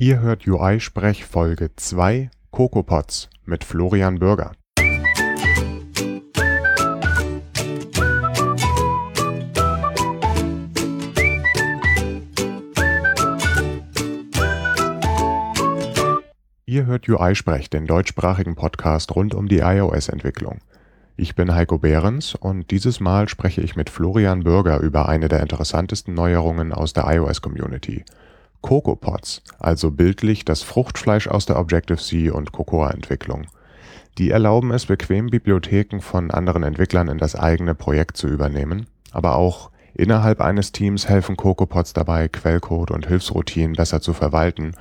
Ihr hört UI-Sprech Folge 2 CocoaPods mit Florian Bürger. Ihr hört UI-Sprech, den deutschsprachigen Podcast rund um die iOS-Entwicklung. Ich bin Heiko Behrens und dieses Mal spreche ich mit Florian Bürger über eine der interessantesten Neuerungen aus der iOS-Community – CocoaPods, also bildlich das Fruchtfleisch aus der Objective-C und Cocoa-Entwicklung. Die erlauben es, bequem Bibliotheken von anderen Entwicklern in das eigene Projekt zu übernehmen, aber auch innerhalb eines Teams helfen CocoaPods dabei, Quellcode und Hilfsroutinen besser zu verwalten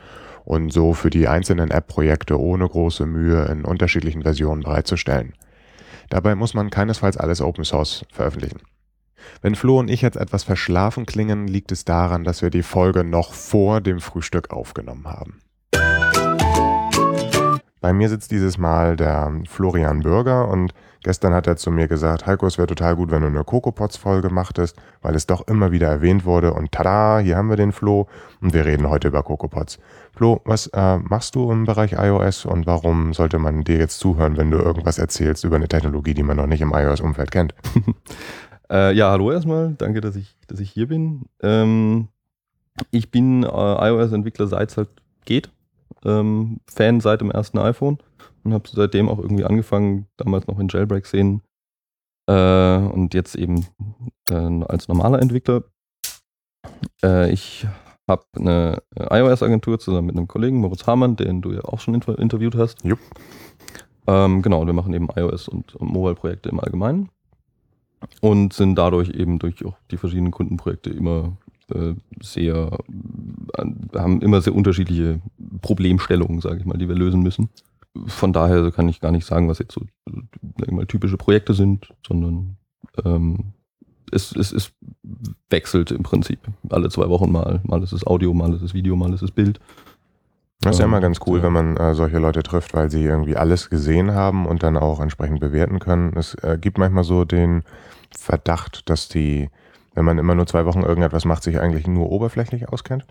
und so für die einzelnen App-Projekte ohne große Mühe in unterschiedlichen Versionen bereitzustellen. Dabei muss man keinesfalls alles Open Source veröffentlichen. Wenn Flo und ich jetzt etwas verschlafen klingen, liegt es daran, dass wir die Folge noch vor dem Frühstück aufgenommen haben. Bei mir sitzt dieses Mal der Florian Bürger und gestern hat er zu mir gesagt, Heiko, es wäre total gut, wenn du eine CocoPods-Folge machtest, weil es doch immer wieder erwähnt wurde und tada, hier haben wir den Flo und wir reden heute über CocoPods. Flo, was äh, machst du im Bereich iOS und warum sollte man dir jetzt zuhören, wenn du irgendwas erzählst über eine Technologie, die man noch nicht im iOS-Umfeld kennt? Äh, ja, hallo erstmal. Danke, dass ich, dass ich hier bin. Ähm, ich bin äh, iOS-Entwickler seit es halt geht. Ähm, Fan seit dem ersten iPhone und habe seitdem auch irgendwie angefangen, damals noch in Jailbreak-Szenen äh, und jetzt eben äh, als normaler Entwickler. Äh, ich habe eine iOS-Agentur zusammen mit einem Kollegen, Moritz Hamann, den du ja auch schon inter interviewt hast. Jupp. Ähm, genau, und wir machen eben iOS und, und Mobile-Projekte im Allgemeinen und sind dadurch eben durch auch die verschiedenen Kundenprojekte immer äh, sehr, äh, haben immer sehr unterschiedliche Problemstellungen, sage ich mal, die wir lösen müssen. Von daher kann ich gar nicht sagen, was jetzt so mal, typische Projekte sind, sondern ähm, es, es, es wechselt im Prinzip alle zwei Wochen mal. Mal ist es Audio, mal ist es Video, mal ist es Bild. Das ist ja immer ganz cool, wenn man äh, solche Leute trifft, weil sie irgendwie alles gesehen haben und dann auch entsprechend bewerten können. Es äh, gibt manchmal so den Verdacht, dass die, wenn man immer nur zwei Wochen irgendetwas macht, sich eigentlich nur oberflächlich auskennt.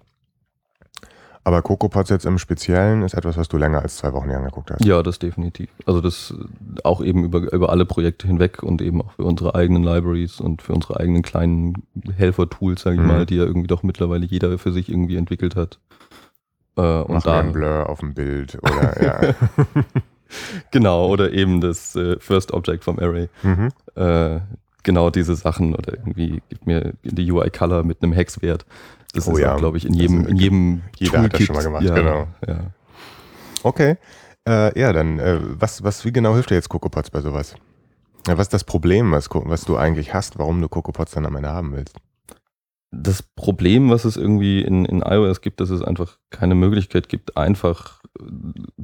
Aber CocoaPods jetzt im Speziellen ist etwas, was du länger als zwei Wochen angeguckt hast. Ja, das definitiv. Also das auch eben über, über alle Projekte hinweg und eben auch für unsere eigenen Libraries und für unsere eigenen kleinen Helfer-Tools, sage ich mhm. mal, die ja irgendwie doch mittlerweile jeder für sich irgendwie entwickelt hat. Äh, und Mach da ein Blur auf dem Bild oder ja. genau, oder eben das äh, First Object vom Array. Mhm. Äh, genau diese Sachen oder irgendwie gibt mir die UI Color mit einem Hexwert. Das oh ist ja. glaube ich, in jedem, also, in jedem Jeder Toolkit. hat das schon mal gemacht, ja, genau. Ja. Okay. Äh, ja, dann, äh, was, was, wie genau hilft dir jetzt CocoaPods bei sowas? Ja, was ist das Problem, was, was du eigentlich hast, warum du CocoaPods dann am Ende haben willst? Das Problem, was es irgendwie in, in iOS gibt, dass es einfach keine Möglichkeit gibt, einfach äh,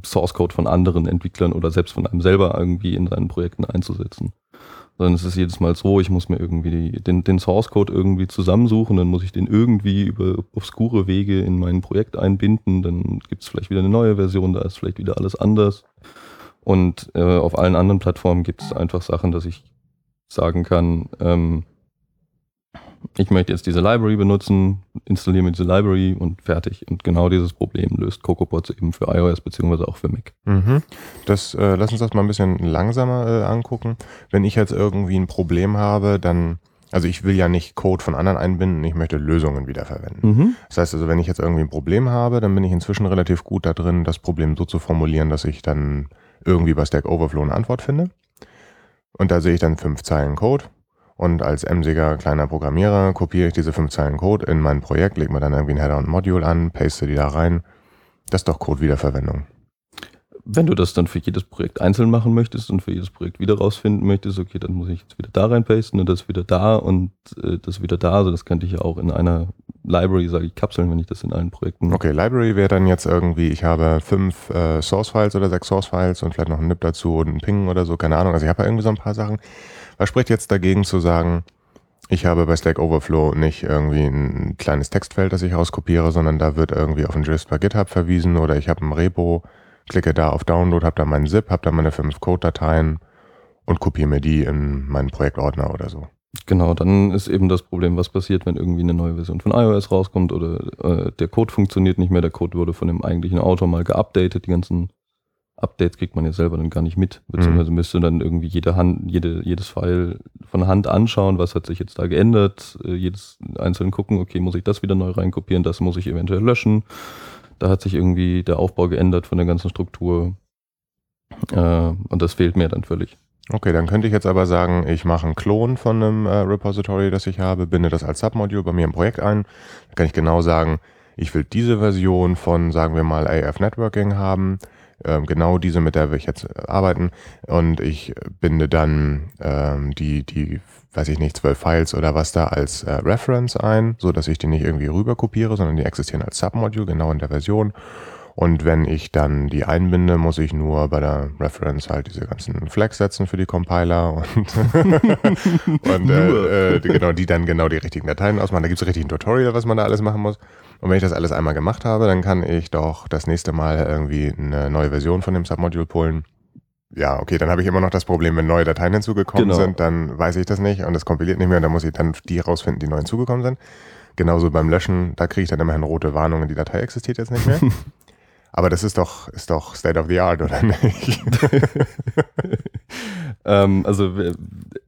Source Code von anderen Entwicklern oder selbst von einem selber irgendwie in seinen Projekten einzusetzen. Sondern es ist jedes Mal so, ich muss mir irgendwie die, den, den Source Code irgendwie zusammensuchen, dann muss ich den irgendwie über obskure Wege in mein Projekt einbinden, dann gibt es vielleicht wieder eine neue Version, da ist vielleicht wieder alles anders. Und äh, auf allen anderen Plattformen gibt es einfach Sachen, dass ich sagen kann, ähm, ich möchte jetzt diese Library benutzen, installiere mir diese Library und fertig. Und genau dieses Problem löst CocoaPods eben für iOS beziehungsweise auch für Mac. Mhm. Das, äh, lass uns das mal ein bisschen langsamer äh, angucken. Wenn ich jetzt irgendwie ein Problem habe, dann, also ich will ja nicht Code von anderen einbinden, ich möchte Lösungen wiederverwenden. Mhm. Das heißt also, wenn ich jetzt irgendwie ein Problem habe, dann bin ich inzwischen relativ gut da drin, das Problem so zu formulieren, dass ich dann irgendwie bei Stack Overflow eine Antwort finde. Und da sehe ich dann fünf Zeilen Code und als emsiger kleiner Programmierer kopiere ich diese fünf Zeilen Code in mein Projekt, lege mir dann irgendwie ein Header und ein Module an, paste die da rein. Das ist doch Code-Wiederverwendung. Wenn du das dann für jedes Projekt einzeln machen möchtest und für jedes Projekt wieder rausfinden möchtest, okay, dann muss ich jetzt wieder da reinpasten und das wieder da und äh, das wieder da. Also das könnte ich ja auch in einer Library, sage ich, kapseln, wenn ich das in allen Projekten. Okay, Library wäre dann jetzt irgendwie, ich habe fünf äh, Source-Files oder sechs Source-Files und vielleicht noch ein NIP dazu und ein Ping oder so, keine Ahnung. Also ich habe ja irgendwie so ein paar Sachen. Was spricht jetzt dagegen zu sagen, ich habe bei Stack Overflow nicht irgendwie ein kleines Textfeld, das ich rauskopiere, sondern da wird irgendwie auf ein Gist bei GitHub verwiesen oder ich habe ein Repo, klicke da auf Download, habe da meinen ZIP, habe da meine fünf Code-Dateien und kopiere mir die in meinen Projektordner oder so. Genau, dann ist eben das Problem, was passiert, wenn irgendwie eine neue Version von iOS rauskommt oder äh, der Code funktioniert nicht mehr, der Code wurde von dem eigentlichen Autor mal geupdatet, die ganzen Updates kriegt man ja selber dann gar nicht mit, beziehungsweise mhm. müsste dann irgendwie jede Hand, jede, jedes File von Hand anschauen, was hat sich jetzt da geändert, äh, jedes einzeln gucken, okay, muss ich das wieder neu reinkopieren, das muss ich eventuell löschen. Da hat sich irgendwie der Aufbau geändert von der ganzen Struktur. Äh, und das fehlt mir dann völlig. Okay, dann könnte ich jetzt aber sagen, ich mache einen Klon von einem äh, Repository, das ich habe, binde das als Submodule bei mir im Projekt ein. Da kann ich genau sagen, ich will diese Version von, sagen wir mal, AF Networking haben. Ähm, genau diese, mit der wir jetzt arbeiten. Und ich binde dann ähm, die, die, weiß ich nicht, zwölf Files oder was da als äh, Reference ein, so dass ich die nicht irgendwie rüber kopiere, sondern die existieren als Submodule, genau in der Version. Und wenn ich dann die einbinde, muss ich nur bei der Reference halt diese ganzen Flags setzen für die Compiler und, und äh, äh, genau, die dann genau die richtigen Dateien ausmachen. Da gibt es richtig ein Tutorial, was man da alles machen muss. Und wenn ich das alles einmal gemacht habe, dann kann ich doch das nächste Mal irgendwie eine neue Version von dem Submodule pullen. Ja, okay, dann habe ich immer noch das Problem, wenn neue Dateien hinzugekommen genau. sind, dann weiß ich das nicht und es kompiliert nicht mehr und dann muss ich dann die rausfinden, die neu hinzugekommen sind. Genauso beim Löschen, da kriege ich dann immer eine rote Warnung und die Datei existiert jetzt nicht mehr. Aber das ist doch, ist doch State of the Art, oder nicht? ähm, also wir,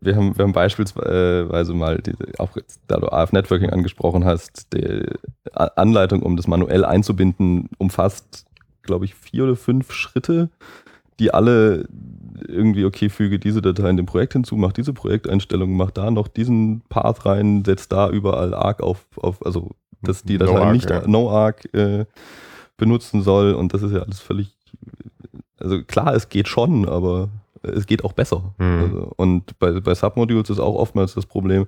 wir, haben, wir haben beispielsweise mal, die, auch da du AF Networking angesprochen hast, die Anleitung, um das manuell einzubinden, umfasst, glaube ich, vier oder fünf Schritte, die alle irgendwie, okay, füge diese Datei in dem Projekt hinzu, mach diese Projekteinstellung, mach da noch diesen Path rein, setz da überall arc auf, auf also dass die Datei no nicht ja. no arc äh, benutzen soll. Und das ist ja alles völlig, also klar, es geht schon, aber es geht auch besser. Mhm. Also, und bei, bei Submodules ist auch oftmals das Problem,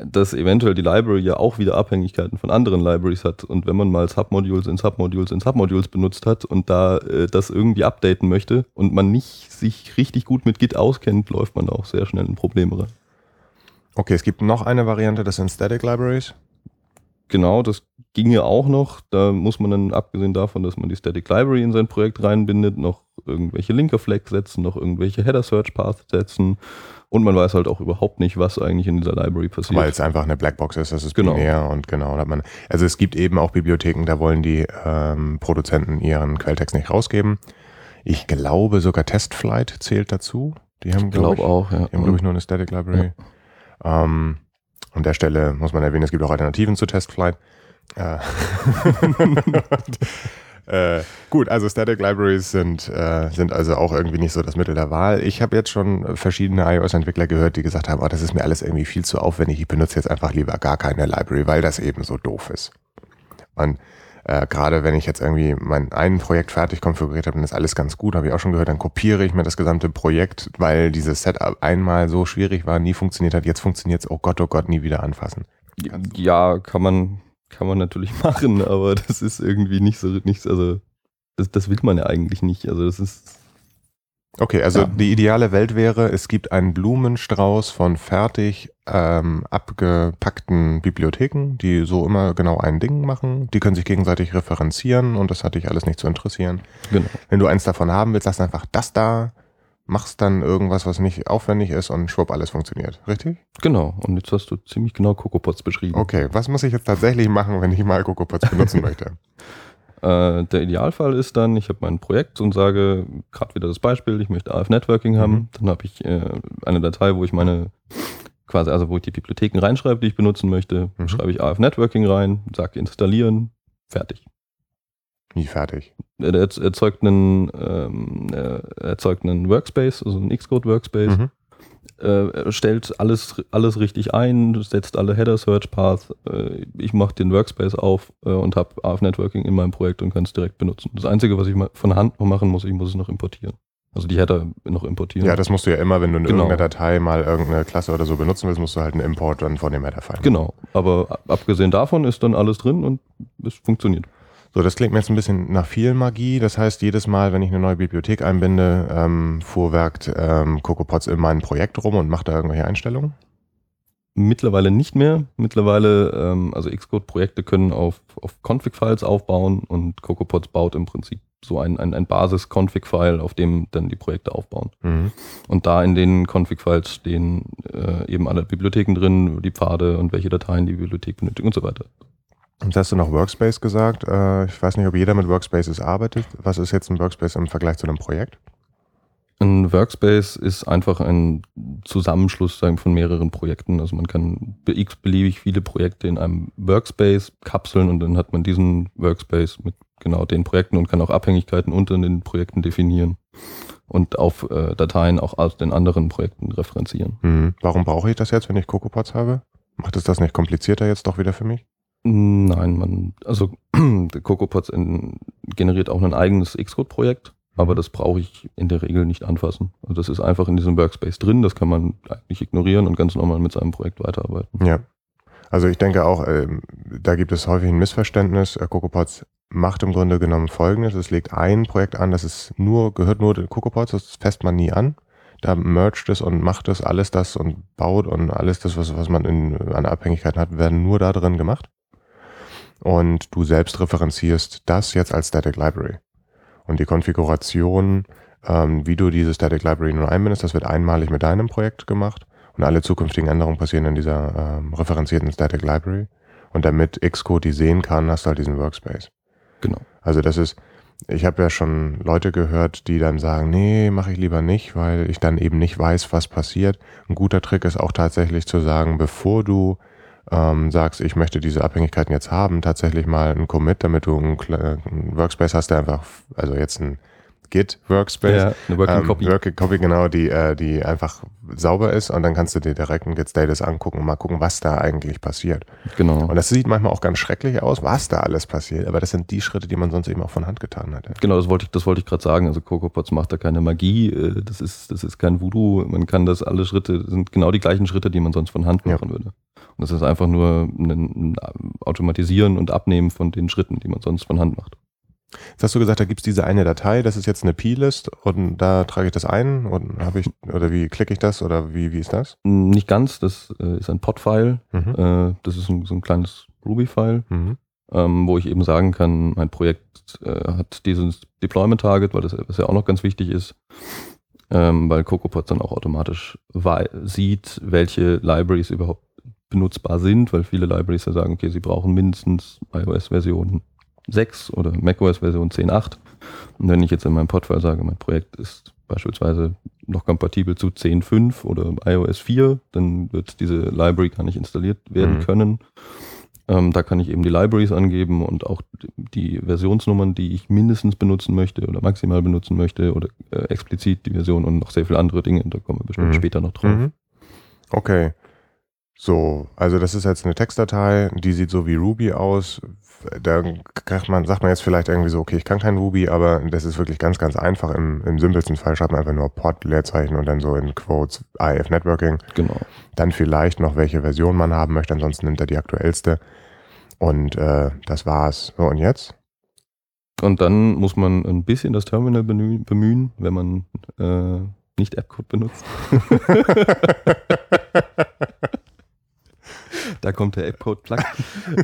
dass eventuell die Library ja auch wieder Abhängigkeiten von anderen Libraries hat. Und wenn man mal Submodules in Submodules in Submodules benutzt hat und da äh, das irgendwie updaten möchte und man nicht sich richtig gut mit Git auskennt, läuft man auch sehr schnell in Probleme rein. Okay, es gibt noch eine Variante, das sind Static Libraries. Genau, das ginge auch noch. Da muss man dann, abgesehen davon, dass man die Static Library in sein Projekt reinbindet, noch irgendwelche Linker Flags setzen, noch irgendwelche Header Search Paths setzen. Und man weiß halt auch überhaupt nicht, was eigentlich in dieser Library passiert. Weil es einfach eine Blackbox ist, das ist genau. binär und genau. Man, also es gibt eben auch Bibliotheken, da wollen die ähm, Produzenten ihren Quelltext nicht rausgeben. Ich glaube sogar Testflight zählt dazu. Die haben, glaube glaub auch, ja. Die haben, glaube ich, nur eine Static Library. Ja. Ähm, an der Stelle muss man erwähnen, es gibt auch Alternativen zu Testflight. Äh, äh, gut, also Static Libraries sind, äh, sind also auch irgendwie nicht so das Mittel der Wahl. Ich habe jetzt schon verschiedene iOS-Entwickler gehört, die gesagt haben, oh, das ist mir alles irgendwie viel zu aufwendig, ich benutze jetzt einfach lieber gar keine Library, weil das eben so doof ist. Und äh, gerade wenn ich jetzt irgendwie mein ein Projekt fertig konfiguriert habe, dann ist alles ganz gut, habe ich auch schon gehört, dann kopiere ich mir das gesamte Projekt, weil dieses Setup einmal so schwierig war, nie funktioniert hat, jetzt funktioniert es, oh Gott, oh Gott, nie wieder anfassen. Ja, kann man, kann man natürlich machen, aber das ist irgendwie nicht so, nicht, also das, das will man ja eigentlich nicht. Also das ist Okay, also ja. die ideale Welt wäre, es gibt einen Blumenstrauß von fertig ähm, abgepackten Bibliotheken, die so immer genau ein Ding machen. Die können sich gegenseitig referenzieren und das hat dich alles nicht zu interessieren. Genau. Wenn du eins davon haben willst, sagst einfach das da, machst dann irgendwas, was nicht aufwendig ist und schwupp, alles funktioniert. Richtig? Genau. Und jetzt hast du ziemlich genau CocoaPods beschrieben. Okay, was muss ich jetzt tatsächlich machen, wenn ich mal CocoaPods benutzen möchte? Äh, der Idealfall ist dann, ich habe mein Projekt und sage, gerade wieder das Beispiel, ich möchte AF Networking haben. Mhm. Dann habe ich äh, eine Datei, wo ich meine, quasi, also wo ich die Bibliotheken reinschreibe, die ich benutzen möchte. Mhm. Schreibe ich AF Networking rein, sage installieren, fertig. Wie fertig? Er erzeugt einen, ähm, erzeugt einen Workspace, also einen Xcode Workspace. Mhm äh, stellt alles, alles richtig ein, setzt alle Header Search Paths. Äh, ich mache den Workspace auf äh, und habe AF Networking in meinem Projekt und kann es direkt benutzen. Das Einzige, was ich von Hand noch machen muss, ich muss es noch importieren. Also die Header noch importieren. Ja, das musst du ja immer, wenn du in genau. irgendeiner Datei mal irgendeine Klasse oder so benutzen willst, musst du halt einen Import dann von dem Header-File Genau, aber abgesehen davon ist dann alles drin und es funktioniert. So, das klingt mir jetzt ein bisschen nach viel Magie. Das heißt, jedes Mal, wenn ich eine neue Bibliothek einbinde, ähm, fuhrwerkt ähm, CocoaPods in meinem Projekt rum und macht da irgendwelche Einstellungen? Mittlerweile nicht mehr. Mittlerweile, ähm, also Xcode-Projekte können auf, auf Config-Files aufbauen und CocoaPods baut im Prinzip so ein, ein, ein Basis-Config-File, auf dem dann die Projekte aufbauen. Mhm. Und da in den Config-Files stehen äh, eben alle Bibliotheken drin, die Pfade und welche Dateien die Bibliothek benötigt und so weiter. Jetzt hast du noch Workspace gesagt. Äh, ich weiß nicht, ob jeder mit Workspaces arbeitet. Was ist jetzt ein Workspace im Vergleich zu einem Projekt? Ein Workspace ist einfach ein Zusammenschluss sagen, von mehreren Projekten. Also man kann x-beliebig viele Projekte in einem Workspace kapseln und dann hat man diesen Workspace mit genau den Projekten und kann auch Abhängigkeiten unter den Projekten definieren und auf äh, Dateien auch aus den anderen Projekten referenzieren. Mhm. Warum brauche ich das jetzt, wenn ich CocoaPods habe? Macht es das nicht komplizierter jetzt doch wieder für mich? Nein, man, also CocoaPods generiert auch ein eigenes Xcode-Projekt aber das brauche ich in der Regel nicht anfassen. Also das ist einfach in diesem Workspace drin, das kann man eigentlich ignorieren und ganz normal mit seinem Projekt weiterarbeiten. Ja. Also ich denke auch, äh, da gibt es häufig ein Missverständnis. Äh, CocoaPods macht im Grunde genommen folgendes. Es legt ein Projekt an, das ist nur, gehört nur den CocoaPods, das fässt man nie an. Da mergt es und macht es alles das und baut und alles das, was, was man in, an Abhängigkeiten hat, werden nur da drin gemacht. Und du selbst referenzierst das jetzt als Static Library. Und die Konfiguration, ähm, wie du diese Static Library nun einbindest, das wird einmalig mit deinem Projekt gemacht. Und alle zukünftigen Änderungen passieren in dieser ähm, referenzierten Static Library. Und damit Xcode die sehen kann, hast du halt diesen Workspace. Genau. Also das ist, ich habe ja schon Leute gehört, die dann sagen, nee, mache ich lieber nicht, weil ich dann eben nicht weiß, was passiert. Ein guter Trick ist auch tatsächlich zu sagen, bevor du ähm, sagst, ich möchte diese Abhängigkeiten jetzt haben, tatsächlich mal ein Commit, damit du einen, einen Workspace hast, der einfach, also jetzt ein Git Workspace, ja, eine Working ähm, Copy, Working Copy genau, die äh, die einfach sauber ist und dann kannst du dir direkt einen Git Status angucken und mal gucken, was da eigentlich passiert. Genau. Und das sieht manchmal auch ganz schrecklich aus, was da alles passiert, aber das sind die Schritte, die man sonst eben auch von Hand getan hat. Genau, das wollte ich, das wollte ich gerade sagen. Also CocoaPods macht da keine Magie, äh, das ist das ist kein Voodoo. Man kann das alle Schritte sind genau die gleichen Schritte, die man sonst von Hand machen ja. würde. Und das ist einfach nur ein Automatisieren und Abnehmen von den Schritten, die man sonst von Hand macht. Jetzt hast du gesagt, da gibt es diese eine Datei, das ist jetzt eine P-List und da trage ich das ein und habe ich, oder wie klicke ich das oder wie, wie ist das? Nicht ganz, das äh, ist ein Pod-File. Mhm. Äh, das ist ein, so ein kleines Ruby-File, mhm. ähm, wo ich eben sagen kann, mein Projekt äh, hat dieses Deployment-Target, weil das was ja auch noch ganz wichtig ist, ähm, weil CocoaPods dann auch automatisch sieht, welche Libraries überhaupt benutzbar sind, weil viele Libraries ja sagen, okay, sie brauchen mindestens iOS-Version 6 oder macOS-Version 10.8. Und wenn ich jetzt in meinem Podfile sage, mein Projekt ist beispielsweise noch kompatibel zu 10.5 oder iOS 4, dann wird diese Library gar nicht installiert werden mhm. können. Ähm, da kann ich eben die Libraries angeben und auch die Versionsnummern, die ich mindestens benutzen möchte oder maximal benutzen möchte oder äh, explizit die Version und noch sehr viele andere Dinge. Da kommen wir bestimmt mhm. später noch drauf. Mhm. Okay. So, also das ist jetzt eine Textdatei, die sieht so wie Ruby aus. Da man, sagt man jetzt vielleicht irgendwie so, okay, ich kann kein Ruby, aber das ist wirklich ganz, ganz einfach. Im, im simpelsten Fall schreibt man einfach nur Pod, Leerzeichen und dann so in Quotes IF Networking. Genau. Dann vielleicht noch, welche Version man haben möchte, ansonsten nimmt er die aktuellste. Und äh, das war's. So, und jetzt? Und dann muss man ein bisschen das Terminal bemühen, wenn man äh, nicht Appcode benutzt. Da kommt der App-Code-Plug.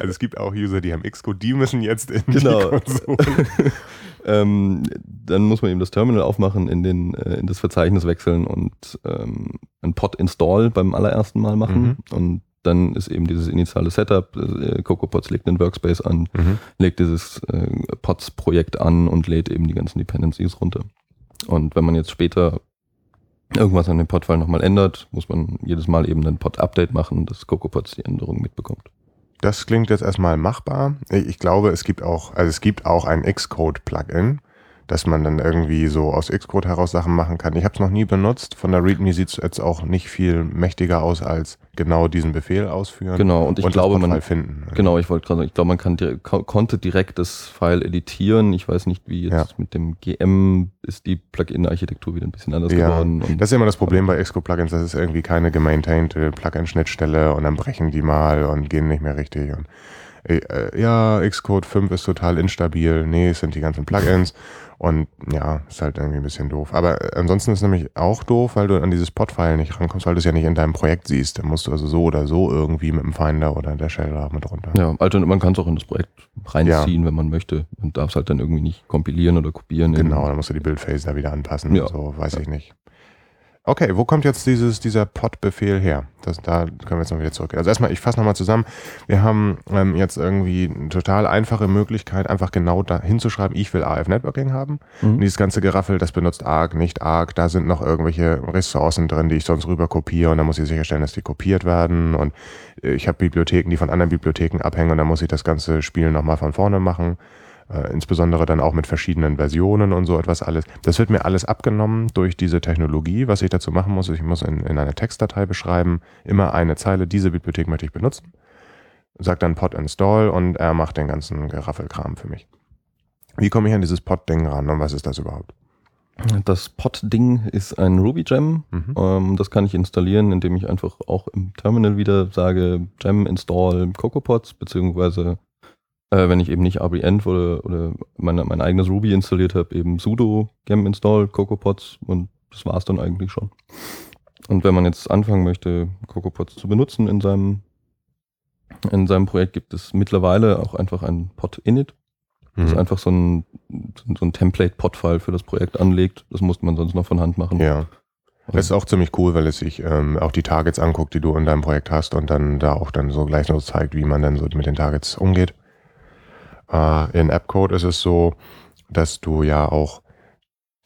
also es gibt auch User, die haben Xcode, die müssen jetzt in genau. die Konsole. ähm, dann muss man eben das Terminal aufmachen, in, den, äh, in das Verzeichnis wechseln und ähm, ein Pod-Install beim allerersten Mal machen. Mhm. Und dann ist eben dieses initiale Setup, äh, CocoaPods legt einen Workspace an, mhm. legt dieses äh, Pods-Projekt an und lädt eben die ganzen Dependencies runter. Und wenn man jetzt später irgendwas an dem Pod-File nochmal ändert, muss man jedes Mal eben ein Pod-Update machen, dass CocoaPods die Änderungen mitbekommt. Das klingt jetzt erstmal machbar. Ich glaube, es gibt auch, also es gibt auch ein Xcode-Plugin, dass man dann irgendwie so aus Xcode heraus Sachen machen kann. Ich habe es noch nie benutzt. Von der README sieht es jetzt auch nicht viel mächtiger aus als genau diesen Befehl ausführen. Genau, und ich und glaube, man finden. Genau, ich wollte gerade sagen, ich glaube, man kann direkt, konnte direkt das File editieren. Ich weiß nicht, wie jetzt ja. mit dem GM ist die Plugin-Architektur wieder ein bisschen anders ja, geworden. Das ist immer das Problem bei Xcode-Plugins, das ist irgendwie keine gemaintained Plugin-Schnittstelle und dann brechen die mal und gehen nicht mehr richtig. Und ja, Xcode 5 ist total instabil, nee, es sind die ganzen Plugins und ja, ist halt irgendwie ein bisschen doof. Aber äh, ansonsten ist es nämlich auch doof, weil du an dieses Pod-File nicht rankommst, weil du es ja nicht in deinem Projekt siehst. Dann musst du also so oder so irgendwie mit dem Finder oder der Shell mit runter. Ja, also man kann es auch in das Projekt reinziehen, ja. wenn man möchte. Und darf es halt dann irgendwie nicht kompilieren oder kopieren. Genau, dann musst du die Build-Phase da wieder anpassen. Ja. So, weiß ja. ich nicht. Okay, wo kommt jetzt dieses, dieser Pod-Befehl her? Das, da können wir jetzt noch wieder zurück. Also erstmal, ich fasse nochmal zusammen. Wir haben ähm, jetzt irgendwie eine total einfache Möglichkeit, einfach genau da hinzuschreiben, ich will AF Networking haben. Mhm. Und dieses ganze Geraffel, das benutzt ARC, nicht ARC. Da sind noch irgendwelche Ressourcen drin, die ich sonst rüber kopiere und dann muss ich sicherstellen, dass die kopiert werden. Und äh, ich habe Bibliotheken, die von anderen Bibliotheken abhängen und dann muss ich das ganze Spiel nochmal von vorne machen. Äh, insbesondere dann auch mit verschiedenen Versionen und so etwas alles. Das wird mir alles abgenommen durch diese Technologie. Was ich dazu machen muss, ich muss in, in einer Textdatei beschreiben, immer eine Zeile, diese Bibliothek möchte ich benutzen. Sagt dann pod install und er macht den ganzen Geraffelkram für mich. Wie komme ich an dieses Pod-Ding ran und was ist das überhaupt? Das Pod-Ding ist ein Ruby-Gem. Mhm. Ähm, das kann ich installieren, indem ich einfach auch im Terminal wieder sage gem install CocoaPods, beziehungsweise äh, wenn ich eben nicht RBEnv oder, oder meine, mein eigenes Ruby installiert habe, eben sudo gem install CocoaPods und das war es dann eigentlich schon. Und wenn man jetzt anfangen möchte, CocoaPods zu benutzen in seinem, in seinem Projekt, gibt es mittlerweile auch einfach ein Pod-Init, das mhm. einfach so ein, so ein Template-Pod-File für das Projekt anlegt. Das musste man sonst noch von Hand machen. Ja. Das ist auch ziemlich cool, weil es sich ähm, auch die Targets anguckt, die du in deinem Projekt hast und dann da auch dann so gleich noch zeigt, wie man dann so mit den Targets umgeht. Äh, in AppCode ist es so, dass du ja auch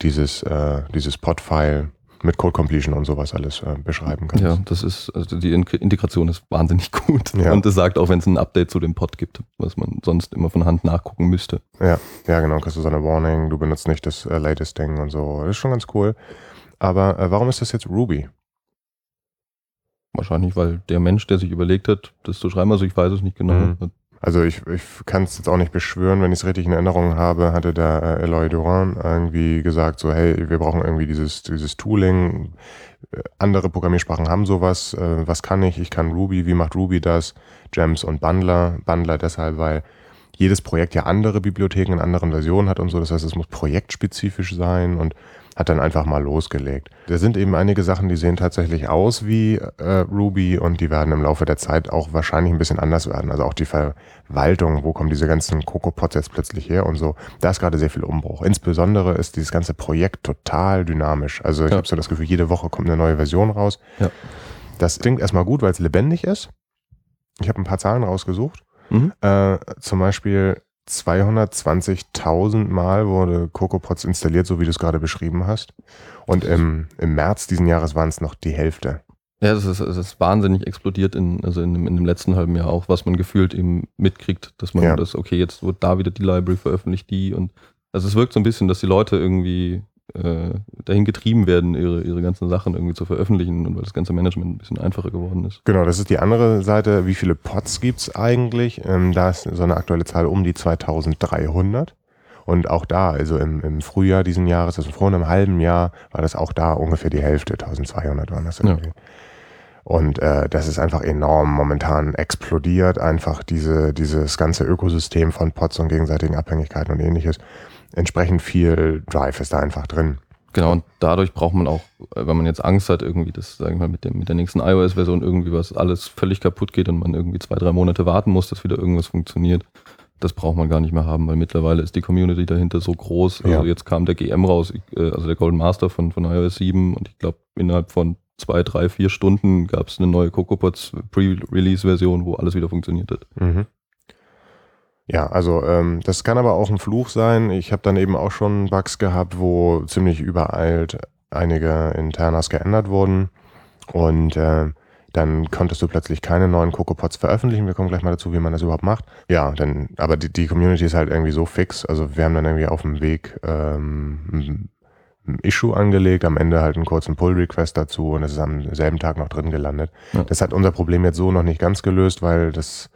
dieses, äh, dieses Pod-File mit Code Completion und sowas alles äh, beschreiben kannst. Ja, das ist, also die Integration ist wahnsinnig gut. Ja. Und es sagt auch, wenn es ein Update zu dem Pod gibt, was man sonst immer von Hand nachgucken müsste. Ja, ja, genau. Kriegst du so eine Warning, du benutzt nicht das äh, latest Ding und so. Das ist schon ganz cool. Aber äh, warum ist das jetzt Ruby? Wahrscheinlich, weil der Mensch, der sich überlegt hat, das zu schreiben, also ich weiß es nicht genau, mhm. Also ich, ich kann es jetzt auch nicht beschwören, wenn ich es richtig in Erinnerung habe, hatte der äh, Eloy Duran irgendwie gesagt, so hey, wir brauchen irgendwie dieses, dieses Tooling. Äh, andere Programmiersprachen haben sowas. Äh, was kann ich? Ich kann Ruby. Wie macht Ruby das? Gems und Bundler. Bundler deshalb, weil jedes Projekt ja andere Bibliotheken in anderen Versionen hat und so. Das heißt, es muss projektspezifisch sein und hat dann einfach mal losgelegt. Da sind eben einige Sachen, die sehen tatsächlich aus wie äh, Ruby und die werden im Laufe der Zeit auch wahrscheinlich ein bisschen anders werden. Also auch die Verwaltung, wo kommen diese ganzen CocoaPods jetzt plötzlich her und so. Da ist gerade sehr viel Umbruch. Insbesondere ist dieses ganze Projekt total dynamisch. Also ich ja. habe so das Gefühl, jede Woche kommt eine neue Version raus. Ja. Das klingt erstmal gut, weil es lebendig ist. Ich habe ein paar Zahlen rausgesucht. Mhm. Äh, zum Beispiel 220.000 Mal wurde CocoaPods installiert, so wie du es gerade beschrieben hast. Und im, im März diesen Jahres waren es noch die Hälfte. Ja, das ist, das ist wahnsinnig explodiert in, also in, in dem letzten halben Jahr auch, was man gefühlt eben mitkriegt, dass man ja. das, okay, jetzt wird da wieder die Library veröffentlicht, die und also es wirkt so ein bisschen, dass die Leute irgendwie äh, dahin getrieben werden, ihre, ihre ganzen Sachen irgendwie zu veröffentlichen und weil das ganze Management ein bisschen einfacher geworden ist. Genau, das ist die andere Seite. Wie viele Pods gibt es eigentlich? Ähm, da ist so eine aktuelle Zahl um die 2300. Und auch da, also im, im Frühjahr diesen Jahres, also vor einem halben Jahr, war das auch da ungefähr die Hälfte, 1200 waren das irgendwie. Ja. Und äh, das ist einfach enorm momentan explodiert, einfach diese, dieses ganze Ökosystem von Pods und gegenseitigen Abhängigkeiten und ähnliches entsprechend viel Drive ist da einfach drin. Genau, und dadurch braucht man auch, äh, wenn man jetzt Angst hat, irgendwie, dass, sagen wir mal, mit, dem, mit der nächsten iOS-Version irgendwie was alles völlig kaputt geht und man irgendwie zwei, drei Monate warten muss, dass wieder irgendwas funktioniert. Das braucht man gar nicht mehr haben, weil mittlerweile ist die Community dahinter so groß. Also ja. jetzt kam der GM raus, äh, also der Golden Master von, von iOS 7 und ich glaube, innerhalb von zwei, drei, vier Stunden gab es eine neue CocoaPods Pre-Release-Version, wo alles wieder funktioniert hat. Mhm. Ja, also ähm, das kann aber auch ein Fluch sein. Ich habe dann eben auch schon Bugs gehabt, wo ziemlich übereilt einige Internas geändert wurden und äh, dann konntest du plötzlich keine neuen CocoaPods veröffentlichen. Wir kommen gleich mal dazu, wie man das überhaupt macht. Ja, dann, aber die, die Community ist halt irgendwie so fix. Also wir haben dann irgendwie auf dem Weg ähm, ein Issue angelegt, am Ende halt einen kurzen Pull-Request dazu und es ist am selben Tag noch drin gelandet. Ja. Das hat unser Problem jetzt so noch nicht ganz gelöst, weil das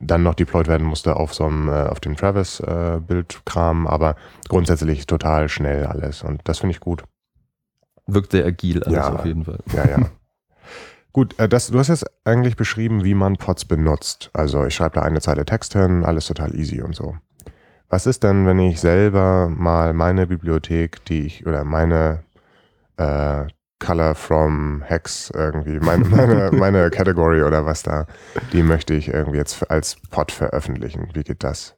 dann noch deployed werden musste auf so einem, äh, auf dem Travis-Bildkram, äh, aber grundsätzlich total schnell alles und das finde ich gut. Wirkt sehr agil alles ja, auf jeden Fall. Ja, ja. Gut, äh, das, du hast jetzt eigentlich beschrieben, wie man Pods benutzt. Also ich schreibe da eine Zeile Text hin, alles total easy und so. Was ist denn, wenn ich selber mal meine Bibliothek, die ich, oder meine äh, Color from Hex irgendwie, meine, meine, meine Category oder was da, die möchte ich irgendwie jetzt als Pod veröffentlichen. Wie geht das?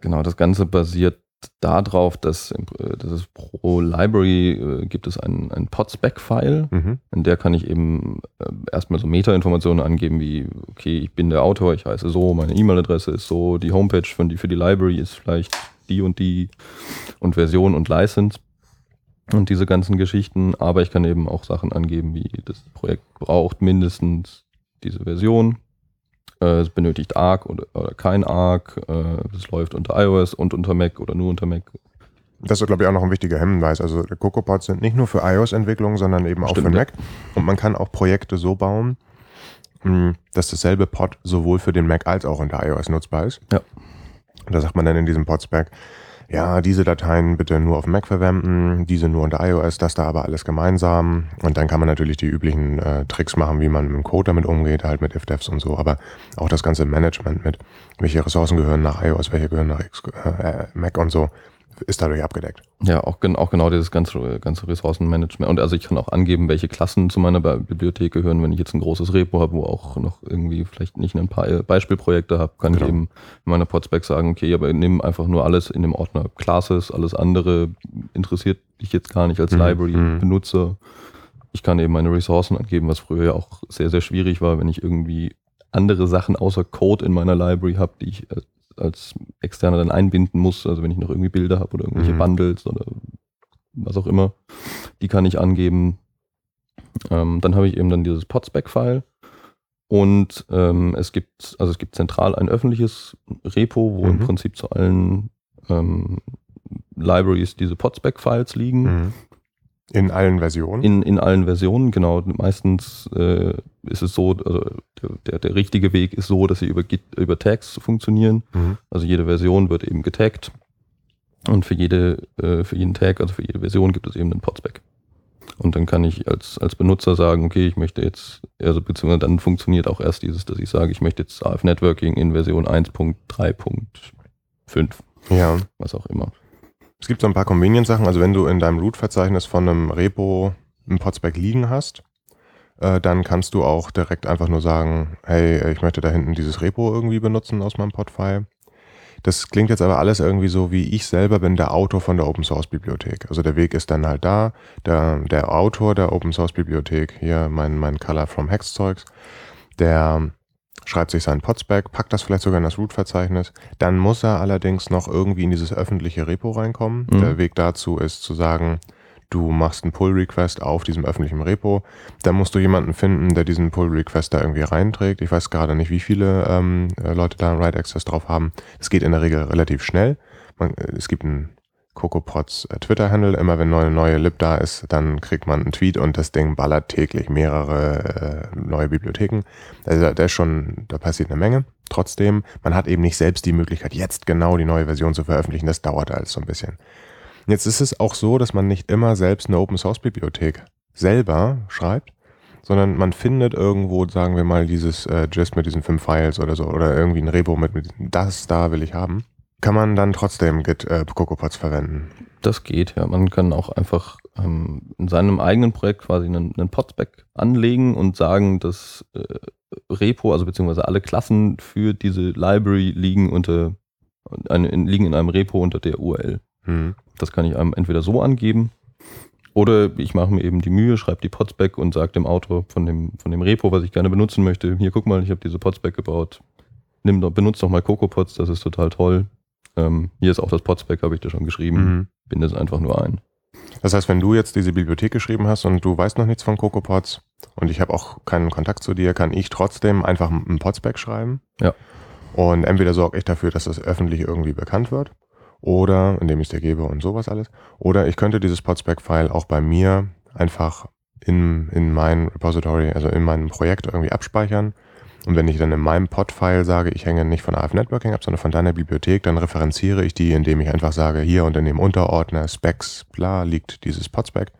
Genau, das Ganze basiert darauf, dass, äh, dass es pro Library äh, gibt es einen, einen Podspec-File, mhm. in der kann ich eben äh, erstmal so Meta-Informationen angeben, wie, okay, ich bin der Autor, ich heiße so, meine E-Mail-Adresse ist so, die Homepage von die, für die Library ist vielleicht die und die und Version und License und diese ganzen Geschichten, aber ich kann eben auch Sachen angeben, wie das Projekt braucht mindestens diese Version äh, es benötigt ARC oder, oder kein ARC. Äh, es läuft unter iOS und unter Mac oder nur unter Mac. Das ist, glaube ich, auch noch ein wichtiger Hinweis. Also CocoaPods sind nicht nur für iOS-Entwicklung, sondern eben auch Stimmt, für Mac. Und man kann auch Projekte so bauen, hm, dass dasselbe Pod sowohl für den Mac als auch unter iOS nutzbar ist. Ja. Und da sagt man dann in diesem Podspec, ja, diese Dateien bitte nur auf Mac verwenden, diese nur unter iOS, das da aber alles gemeinsam. Und dann kann man natürlich die üblichen äh, Tricks machen, wie man mit dem Code damit umgeht, halt mit ifdefs und so, aber auch das ganze Management mit, welche Ressourcen gehören nach iOS, welche gehören nach X, äh, Mac und so ist dadurch abgedeckt. Ja, auch, auch genau dieses ganze, ganze Ressourcenmanagement. Und also ich kann auch angeben, welche Klassen zu meiner Bibliothek gehören. Wenn ich jetzt ein großes Repo habe, wo auch noch irgendwie vielleicht nicht ein paar Beispielprojekte habe, kann genau. ich eben in meiner Podspec sagen, okay, aber nimm einfach nur alles in dem Ordner Classes, alles andere interessiert dich jetzt gar nicht als mhm. Library-Benutzer. Mhm. Ich kann eben meine Ressourcen angeben, was früher ja auch sehr, sehr schwierig war, wenn ich irgendwie andere Sachen außer Code in meiner Library habe, die ich äh, als Externer dann einbinden muss. Also wenn ich noch irgendwie Bilder habe oder irgendwelche mhm. Bundles oder was auch immer, die kann ich angeben. Ähm, dann habe ich eben dann dieses Podspec-File. Und ähm, es gibt, also es gibt zentral ein öffentliches Repo, wo mhm. im Prinzip zu allen ähm, Libraries diese Podspec-Files liegen. Mhm. In allen Versionen? In, in allen Versionen, genau. Meistens äh, ist es so, also der, der richtige Weg ist so, dass sie über, Git, über Tags funktionieren. Mhm. Also jede Version wird eben getaggt. Und für jede, äh, für jeden Tag, also für jede Version gibt es eben einen Podspec. Und dann kann ich als, als Benutzer sagen, okay, ich möchte jetzt, also beziehungsweise dann funktioniert auch erst dieses, dass ich sage, ich möchte jetzt AF Networking in Version 1.3.5. Ja. Was auch immer. Es gibt so ein paar Convenience-Sachen. Also wenn du in deinem Root-Verzeichnis von einem Repo ein Podspec liegen hast, äh, dann kannst du auch direkt einfach nur sagen, hey, ich möchte da hinten dieses Repo irgendwie benutzen aus meinem Podfile. Das klingt jetzt aber alles irgendwie so, wie ich selber bin der Autor von der Open Source Bibliothek. Also der Weg ist dann halt da. Der, der Autor der Open Source Bibliothek, hier mein, mein Color from Hex Zeugs, der schreibt sich seinen Podspec, packt das vielleicht sogar in das Root-Verzeichnis. Dann muss er allerdings noch irgendwie in dieses öffentliche Repo reinkommen. Mhm. Der Weg dazu ist zu sagen, du machst einen Pull-Request auf diesem öffentlichen Repo. Dann musst du jemanden finden, der diesen Pull-Request da irgendwie reinträgt. Ich weiß gerade nicht, wie viele ähm, Leute da einen Write-Access drauf haben. Es geht in der Regel relativ schnell. Man, es gibt einen CocoaPods äh, Twitter-Handle. Immer wenn eine neue Lib da ist, dann kriegt man einen Tweet und das Ding ballert täglich mehrere äh, neue Bibliotheken. Also da ist schon, da passiert eine Menge. Trotzdem, man hat eben nicht selbst die Möglichkeit, jetzt genau die neue Version zu veröffentlichen. Das dauert alles so ein bisschen. Jetzt ist es auch so, dass man nicht immer selbst eine Open Source Bibliothek selber schreibt, sondern man findet irgendwo, sagen wir mal, dieses äh, Gist mit diesen fünf Files oder so oder irgendwie ein Repo mit, mit das da will ich haben kann man dann trotzdem Git äh, CocoaPods verwenden? Das geht, ja. Man kann auch einfach ähm, in seinem eigenen Projekt quasi einen, einen Podspec anlegen und sagen, dass äh, Repo, also beziehungsweise alle Klassen für diese Library liegen unter eine, in, liegen in einem Repo unter der URL. Hm. Das kann ich einem entweder so angeben oder ich mache mir eben die Mühe, schreibe die Podspec und sage dem Autor von dem, von dem Repo, was ich gerne benutzen möchte, hier guck mal, ich habe diese Podspec gebaut. Nimm doch, benutze doch mal CocoaPods, das ist total toll. Ähm, hier ist auch das Podspec, habe ich dir schon geschrieben. Mhm. Binde es einfach nur ein. Das heißt, wenn du jetzt diese Bibliothek geschrieben hast und du weißt noch nichts von CocoaPods und ich habe auch keinen Kontakt zu dir, kann ich trotzdem einfach einen Podspec schreiben. Ja. Und entweder sorge ich dafür, dass das öffentlich irgendwie bekannt wird oder indem ich es dir gebe und sowas alles. Oder ich könnte dieses Podspec-File auch bei mir einfach in, in mein Repository, also in meinem Projekt irgendwie abspeichern und wenn ich dann in meinem Pod-File sage, ich hänge nicht von AF Networking ab, sondern von deiner Bibliothek, dann referenziere ich die, indem ich einfach sage, hier unter dem Unterordner Specs, bla, liegt dieses Podspec.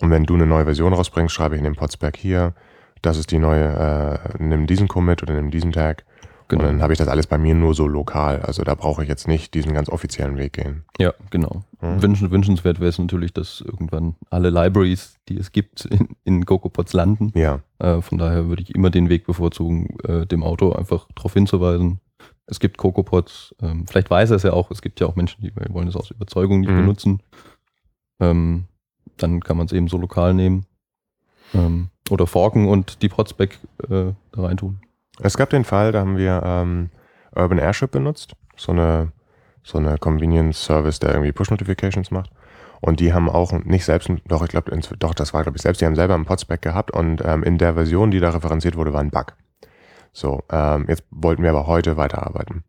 Und wenn du eine neue Version rausbringst, schreibe ich in dem Podspec hier, das ist die neue, äh, nimm diesen Commit oder nimm diesen Tag. Genau. Und dann habe ich das alles bei mir nur so lokal. Also da brauche ich jetzt nicht diesen ganz offiziellen Weg gehen. Ja, genau. Mhm. Wünschen, wünschenswert wäre es natürlich, dass irgendwann alle Libraries, die es gibt, in, in CocoaPods landen. Ja, Äh, von daher würde ich immer den Weg bevorzugen, äh, dem Auto einfach darauf hinzuweisen. Es gibt CocoaPods. Ähm, vielleicht weiß er es ja auch. Es gibt ja auch Menschen, die wollen es aus Überzeugung nicht Mhm. benutzen. Ähm, dann kann man es eben so lokal nehmen. Ähm, oder forken und die Podspec äh, da reintun. Es gab den Fall, da haben wir ähm, Urban Airship benutzt, so eine, so eine Convenience Service, der irgendwie Push Notifications macht. Und die haben auch nicht selbst, doch, ich glaube, doch, das war, glaube ich, selbst, die haben selber einen Podspec gehabt und ähm, in der Version, die da referenziert wurde, war ein Bug. So, ähm, jetzt wollten wir aber heute weiterarbeiten.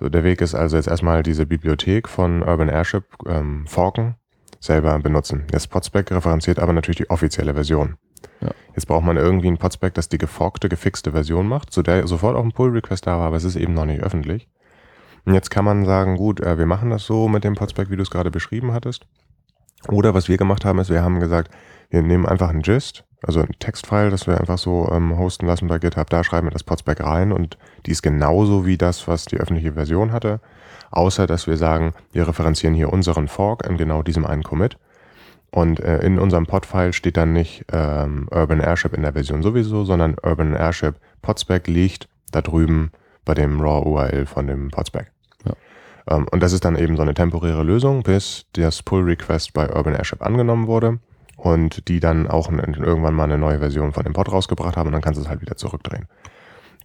So, der Weg ist also jetzt erstmal diese Bibliothek von Urban Airship ähm, forken, selber benutzen. Das Podspec referenziert aber natürlich die offizielle Version. Ja. Jetzt braucht man irgendwie ein Podspec, das die geforkte, gefixte Version macht, zu der sofort auch ein Pull-Request da war, aber es ist eben noch nicht öffentlich. Und jetzt kann man sagen, gut, äh, wir machen das so mit dem Podspec, wie du es gerade beschrieben hattest. Oder was wir gemacht haben, ist, wir haben gesagt, wir nehmen einfach ein Gist, also ein Textfile, das wir einfach so ähm, hosten lassen bei GitHub, da schreiben wir das Podspec rein und die ist genauso wie das, was die öffentliche Version hatte, außer dass wir sagen, wir referenzieren hier unseren Fork in genau diesem einen Commit. Und äh, in unserem Pod-File steht dann nicht ähm, Urban Airship in der Version sowieso, sondern Urban Airship Podspec liegt da drüben bei dem RAW-URL von dem Podspec. Ja. Ähm, und das ist dann eben so eine temporäre Lösung, bis das Pull-Request bei Urban Airship angenommen wurde und die dann auch irgendwann mal eine neue Version von dem Pod rausgebracht haben und dann kannst du es halt wieder zurückdrehen.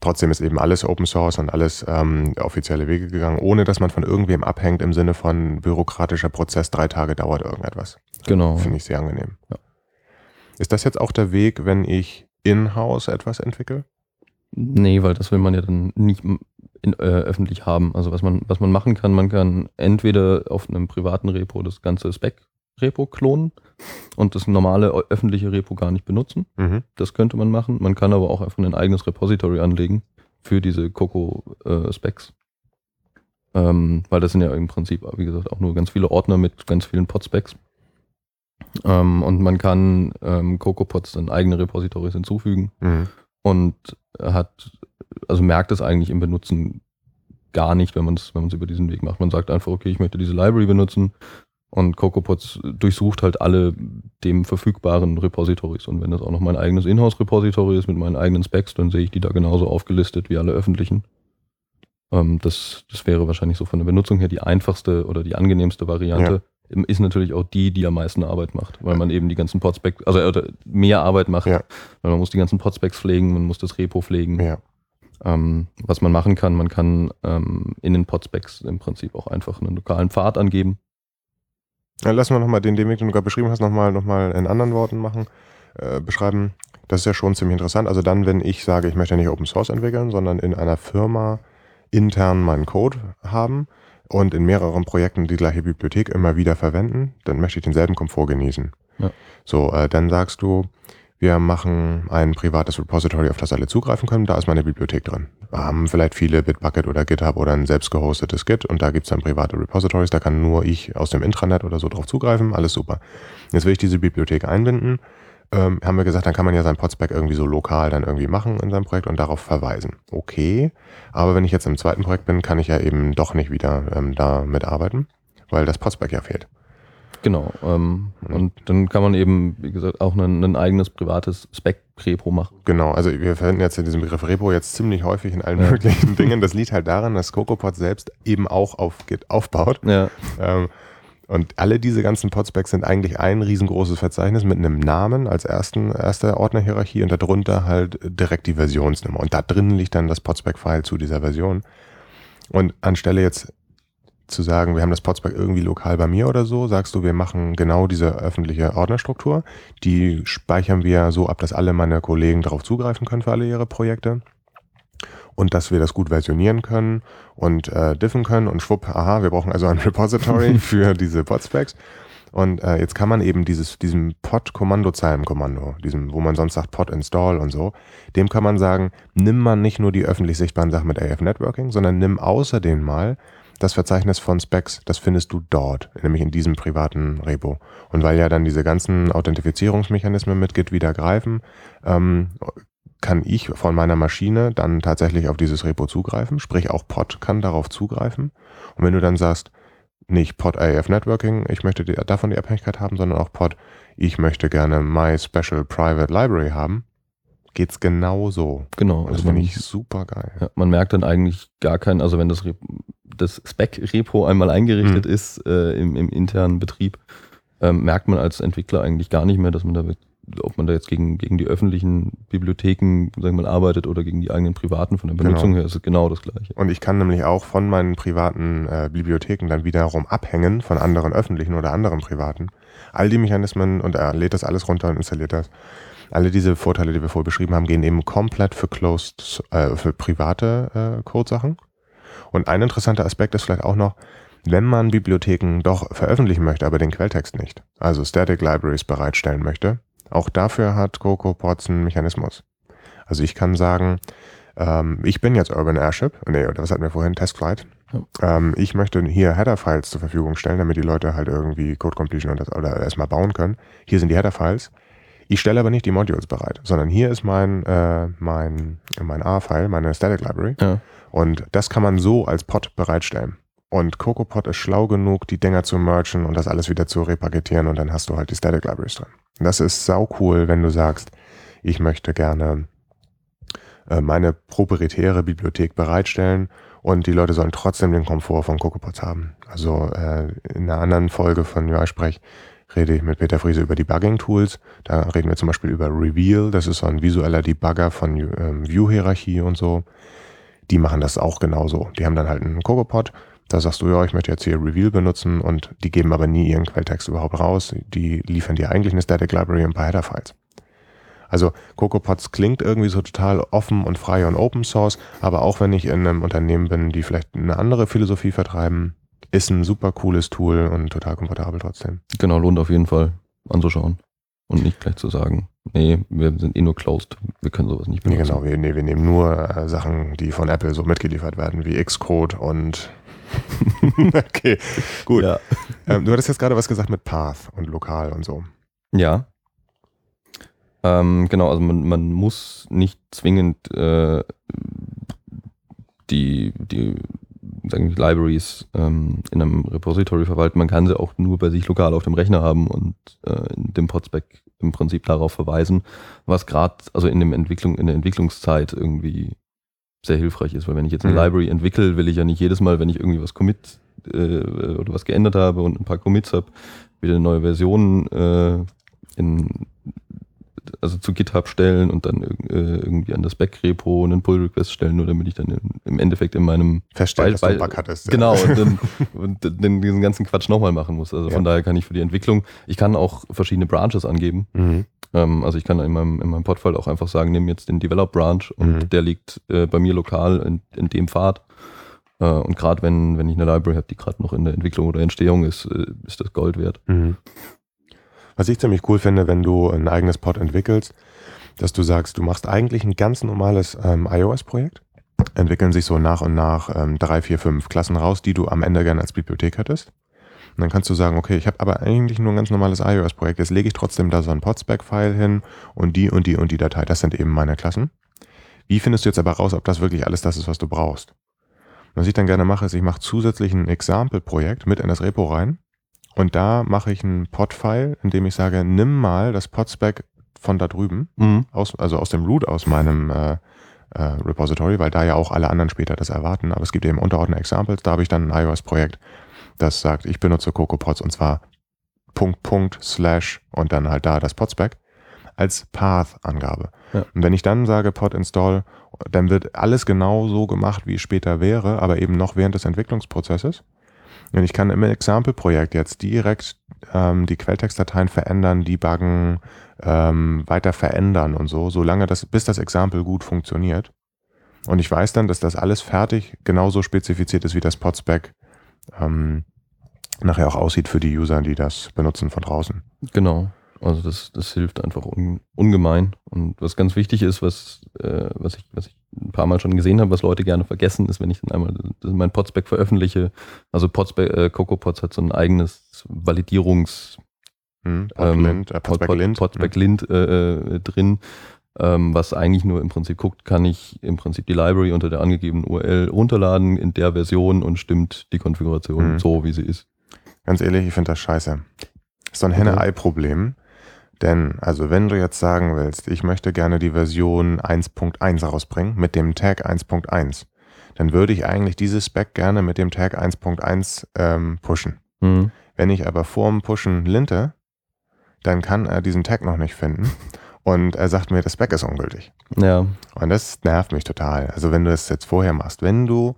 Trotzdem ist eben alles Open Source und alles ähm, offizielle Wege gegangen, ohne dass man von irgendwem abhängt im Sinne von bürokratischer Prozess, drei Tage dauert irgendetwas. Genau. Finde ich sehr angenehm. Ja. Ist das jetzt auch der Weg, wenn ich in-house etwas entwickle? Nee, weil das will man ja dann nicht in, äh, öffentlich haben. Also was man, was man machen kann, man kann entweder auf einem privaten Repo das ganze Spec-Repo klonen und das normale öffentliche Repo gar nicht benutzen. Mhm. Das könnte man machen. Man kann aber auch einfach ein eigenes Repository anlegen für diese Coco-Specs. ähm, weil das sind ja im Prinzip, wie gesagt, auch nur ganz viele Ordner mit ganz vielen Pod-Specs. Ähm, und man kann ähm, CocoaPods dann eigene Repositories hinzufügen Mhm. und hat, also merkt es eigentlich im Benutzen gar nicht, wenn man es wenn man's über diesen Weg macht. Man sagt einfach, okay, ich möchte diese Library benutzen und CocoaPods durchsucht halt alle dem verfügbaren Repositories. Und wenn das auch noch mein eigenes Inhouse-Repository ist mit meinen eigenen Specs, dann sehe ich die da genauso aufgelistet wie alle öffentlichen. Ähm, das, das wäre wahrscheinlich so von der Benutzung her die einfachste oder die angenehmste Variante. Ist natürlich auch die, die am meisten Arbeit macht, weil man eben die ganzen Podspecs, also oder mehr Arbeit macht, Ja. weil man muss die ganzen Podspecs pflegen, man muss das Repo pflegen. Ja. Ähm, was man machen kann, man kann ähm, in den Podspecs im Prinzip auch einfach einen lokalen Pfad angeben. Ja, lass mal nochmal den, den Weg, den du gerade beschrieben hast, nochmal noch mal in anderen Worten machen, äh, beschreiben. Das ist ja schon ziemlich interessant. Also dann, wenn ich sage, ich möchte nicht Open Source entwickeln, sondern in einer Firma intern meinen Code haben und in mehreren Projekten die gleiche Bibliothek immer wieder verwenden, dann möchte ich denselben Komfort genießen. Ja. So, äh, dann sagst du, wir machen ein privates Repository, auf das alle zugreifen können. Da ist meine Bibliothek drin. Wir haben vielleicht viele Bitbucket oder GitHub oder ein selbst gehostetes Git und da gibt es dann private Repositories. Da kann nur ich aus dem Intranet oder so drauf zugreifen. Alles super. Jetzt will ich diese Bibliothek einbinden. Ähm, haben wir gesagt, dann kann man ja sein Podspec irgendwie so lokal dann irgendwie machen in seinem Projekt und darauf verweisen. Okay, aber wenn ich jetzt im zweiten Projekt bin, kann ich ja eben doch nicht wieder ähm, da mitarbeiten, weil das Podspec ja fehlt. Genau. Ähm, Mhm. Und dann kann man eben, wie gesagt, auch ein, ein eigenes privates Spec-Repo machen. Genau, also wir verwenden jetzt diesen Begriff Repo jetzt ziemlich häufig in allen Ja. möglichen Dingen. Das liegt halt daran, dass CocoaPod selbst eben auch auf Git aufbaut. Ja, Ähm, und alle diese ganzen Podspecs sind eigentlich ein riesengroßes Verzeichnis mit einem Namen als ersten, erste Ordnerhierarchie und darunter halt direkt die Versionsnummer. Und da drin liegt dann das Podspec-File zu dieser Version. Und anstelle jetzt zu sagen, wir haben das Podspec irgendwie lokal bei mir oder so, sagst du, wir machen genau diese öffentliche Ordnerstruktur. Die speichern wir so ab, dass alle meine Kollegen darauf zugreifen können für alle ihre Projekte. Und dass wir das gut versionieren können und äh, diffen können und schwupp, aha, wir brauchen also ein Repository für diese Podspecs. Und äh, jetzt kann man eben dieses, diesem Pod-Kommandozeilenkommando, diesem, wo man sonst sagt Pod install und so, dem kann man sagen, nimm man nicht nur die öffentlich sichtbaren Sachen mit AF Networking, sondern nimm außerdem mal das Verzeichnis von Specs, das findest du dort, nämlich in diesem privaten Repo. Und weil ja dann diese ganzen Authentifizierungsmechanismen mit Git wieder greifen, ähm, kann ich von meiner Maschine dann tatsächlich auf dieses Repo zugreifen, sprich auch Pod kann darauf zugreifen. Und wenn du dann sagst, nicht Pod AF Networking, ich möchte die, davon die Abhängigkeit haben, sondern auch Pod, ich möchte gerne My Special Private Library haben, geht's genau so. Genau. Das also finde man, ich super geil. ja, man merkt dann eigentlich gar keinen, also wenn das, das Spec-Repo einmal eingerichtet Mhm. ist äh, im, im internen Betrieb, ähm, merkt man als Entwickler eigentlich gar nicht mehr, dass man da, ob man da jetzt gegen, gegen die öffentlichen Bibliotheken, sagen wir mal, arbeitet oder gegen die eigenen privaten von der Genau. Benutzung her, ist es genau das Gleiche. Und ich kann nämlich auch von meinen privaten äh, Bibliotheken dann wiederum abhängen von anderen öffentlichen oder anderen privaten. All die Mechanismen und er lädt das alles runter und installiert das. Alle diese Vorteile, die wir vorher beschrieben haben, gehen eben komplett für closed, äh, für private äh, Codesachen. Und ein interessanter Aspekt ist vielleicht auch noch, wenn man Bibliotheken doch veröffentlichen möchte, aber den Quelltext nicht, also Static Libraries bereitstellen möchte, auch dafür hat CocoaPods einen Mechanismus. Also ich kann sagen, ähm, ich bin jetzt Urban Airship, nee, oder was hatten wir vorhin, Testflight. Ähm, ich möchte hier Header-Files zur Verfügung stellen, damit die Leute halt irgendwie Code Completion und das, oder erstmal bauen können. Hier sind die Header-Files. Ich stelle aber nicht die Modules bereit, sondern hier ist mein, äh, mein, mein A-File, meine Static Library. Ja. Und das kann man so als Pod bereitstellen. Und CocoaPod ist schlau genug, die Dinger zu mergen und das alles wieder zu repaketieren und dann hast du halt die Static Libraries drin. Das ist sau cool, wenn du sagst, ich möchte gerne äh, meine proprietäre Bibliothek bereitstellen und die Leute sollen trotzdem den Komfort von CocoaPods haben. Also äh, in einer anderen Folge von UI-Sprech rede ich mit Peter Friese über Debugging-Tools. Da reden wir zum Beispiel über Reveal, das ist so ein visueller Debugger von ähm, View-Hierarchie und so. Die machen das auch genauso. Die haben dann halt einen CocoaPod, da sagst du, ja, ich möchte jetzt hier Reveal benutzen und die geben aber nie ihren Quelltext überhaupt raus. Die liefern dir eigentlich eine Static Library und ein paar Header-Files. Also CocoaPods klingt irgendwie so total offen und frei und Open Source, aber auch wenn ich in einem Unternehmen bin, die vielleicht eine andere Philosophie vertreiben, ist ein super cooles Tool und total komfortabel trotzdem. Genau, lohnt auf jeden Fall anzuschauen. Und nicht gleich zu sagen, nee, wir sind eh nur closed, wir können sowas nicht Nee, benutzen. genau, wir, nee, wir nehmen nur äh, Sachen, die von Apple so mitgeliefert werden, wie Xcode und okay, gut. Ja. Ähm, du hattest jetzt gerade was gesagt mit Path und lokal und so. Ja. Ähm, genau, also man, man muss nicht zwingend äh, die, die sagen wir, Libraries ähm, in einem Repository verwalten. Man kann sie auch nur bei sich lokal auf dem Rechner haben und äh, in dem Podspec im Prinzip darauf verweisen, was gerade, also in, dem Entwicklung, in der Entwicklungszeit irgendwie sehr hilfreich ist, weil wenn ich jetzt eine Mhm. Library entwickle, will ich ja nicht jedes Mal, wenn ich irgendwie was commit äh, oder was geändert habe und ein paar Commits habe, wieder eine neue Version äh, in, also zu GitHub stellen und dann äh, irgendwie an das Back-Repo einen Pull-Request stellen, nur damit ich dann im, Endeffekt in meinem einen weil- Bug hattest. ja. Genau, und dann, und dann diesen ganzen Quatsch nochmal machen muss. Also von Ja. daher kann ich für die Entwicklung, ich kann auch verschiedene Branches angeben. Mhm. Ähm, also ich kann in meinem, in meinem Podfile auch einfach sagen, nimm jetzt den Develop Branch und Mhm. der liegt äh, bei mir lokal in, in dem Pfad. Äh, und gerade wenn, wenn ich eine Library habe, die gerade noch in der Entwicklung oder Entstehung ist, äh, ist das Gold wert. Mhm. Was ich ziemlich cool finde, wenn du ein eigenes Pod entwickelst, dass du sagst, du machst eigentlich ein ganz normales ähm, iOS-Projekt, entwickeln sich so nach und nach ähm, drei, vier, fünf Klassen raus, die du am Ende gerne als Bibliothek hättest. Und dann kannst du sagen, okay, ich habe aber eigentlich nur ein ganz normales iOS-Projekt, jetzt lege ich trotzdem da so ein Podspec-File hin und die und die und die Datei, das sind eben meine Klassen. Wie findest du jetzt aber raus, ob das wirklich alles das ist, was du brauchst? Was ich dann gerne mache, ist, ich mache zusätzlich ein Example-Projekt mit in das Repo rein und da mache ich ein Pod-File, in dem ich sage, nimm mal das Podspec von da drüben, aus, also aus dem Root aus meinem äh, äh, Repository, weil da ja auch alle anderen später das erwarten. Aber es gibt eben unterordnete Examples. Da habe ich dann ein iOS-Projekt, das sagt, ich benutze CocoaPods und zwar Punkt, Punkt, Slash und dann halt da das Podspec als Path-Angabe. Ja. Und wenn ich dann sage Pod install, dann wird alles genau so gemacht, wie es später wäre, aber eben noch während des Entwicklungsprozesses. Und ich kann im Example-Projekt jetzt direkt ähm, die Quelltextdateien verändern, debuggen, ähm, weiter verändern und so, solange das, bis das Example gut funktioniert. Und ich weiß dann, dass das alles fertig genauso spezifiziert ist, wie das Podspec ähm, nachher auch aussieht für die User, die das benutzen von draußen. Genau. Also das, das hilft einfach un, ungemein. Und was ganz wichtig ist, was, äh, was, ich, was ich ein paar Mal schon gesehen habe, was Leute gerne vergessen, ist, wenn ich dann einmal mein Podspec veröffentliche. Also Podspec, äh, CocoaPods hat so ein eigenes Validierungs- Hm? ähm, äh, Pod- Podspec Lint. Podspec Lint äh, äh, drin, ähm, was eigentlich nur im Prinzip guckt, kann ich im Prinzip die Library unter der angegebenen URL runterladen in der Version und stimmt die Konfiguration Mhm. so, wie sie ist. Ganz ehrlich, ich finde das scheiße. Ist so ein Henne-Ei-Problem. Denn, also wenn du jetzt sagen willst, ich möchte gerne die Version 1.1 rausbringen mit dem Tag 1.1, dann würde ich eigentlich dieses Spec gerne mit dem Tag 1.1 ähm, pushen. Mhm. Wenn ich aber vorm Pushen linte, dann kann er diesen Tag noch nicht finden und er sagt mir, das Spec ist ungültig. Ja, Und das nervt mich total. Also wenn du das jetzt vorher machst, wenn du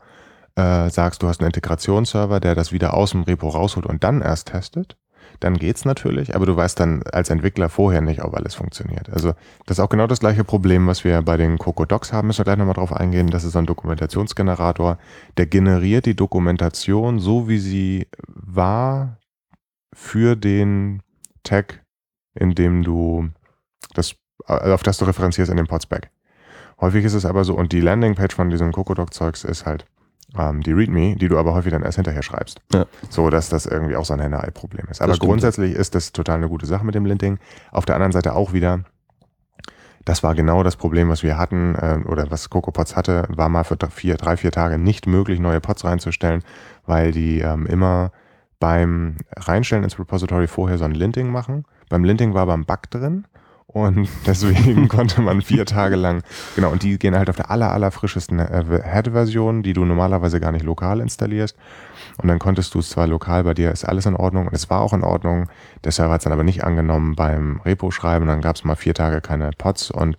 äh, sagst, du hast einen Integrationsserver, der das wieder aus dem Repo rausholt und dann erst testet, dann geht's natürlich, aber du weißt dann als Entwickler vorher nicht, ob alles funktioniert. Also das ist auch genau das gleiche Problem, was wir bei den Coco Docs haben, müssen wir gleich nochmal drauf eingehen. Das ist ein Dokumentationsgenerator, der generiert die Dokumentation so, wie sie war für den Tag, in dem du das, äh, auf das du referenzierst in dem Podspec. Häufig ist es aber so, und die Landingpage von diesem Cocodoc-Zeugs ist halt ähm, die README, die du aber häufig dann erst hinterher schreibst. Ja. So, dass das irgendwie auch so ein Henne-Ei-Problem ist. Aber grundsätzlich ist das total eine gute Sache mit dem Linting. Auf der anderen Seite auch wieder, das war genau das Problem, was wir hatten, äh, oder was CocoPods hatte, war mal für drei, vier, drei, vier Tage nicht möglich, neue Pods reinzustellen, weil die ähm, immer beim Reinstellen ins Repository vorher so ein Linting machen. Beim Linting war aber ein Bug drin und deswegen konnte man vier Tage lang, genau, und die gehen halt auf der aller, aller frischesten äh, Head-Version, die du normalerweise gar nicht lokal installierst. Und dann konntest du es zwar lokal, bei dir ist alles in Ordnung und es war auch in Ordnung. Der Server hat es dann aber nicht angenommen beim Repo-Schreiben. Dann gab es mal vier Tage keine Pods und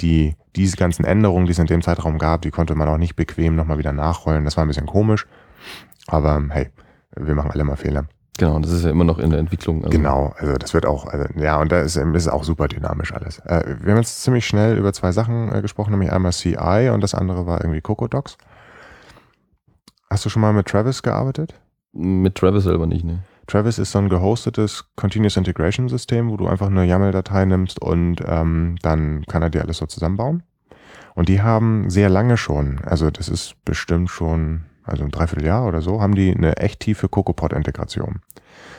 die, diese ganzen Änderungen, die es in dem Zeitraum gab, die konnte man auch nicht bequem nochmal wieder nachrollen. Das war ein bisschen komisch. Aber hey, wir machen alle mal Fehler. Genau, das ist ja immer noch in der Entwicklung. also- Genau, also das wird auch, also, ja, und da ist, ist auch super dynamisch alles. Äh, wir haben jetzt ziemlich schnell über zwei Sachen äh, gesprochen, nämlich einmal CI und das andere war irgendwie Cocodocs. Hast du schon mal mit Travis gearbeitet? Mit Travis selber nicht, ne? Travis ist so ein gehostetes Continuous Integration System, wo du einfach eine YAML-Datei nimmst und ähm, dann kann er dir alles so zusammenbauen. Und die haben sehr lange schon, also das ist bestimmt schon, also ein Dreivierteljahr oder so, haben die eine echt tiefe CocoaPod-Integration.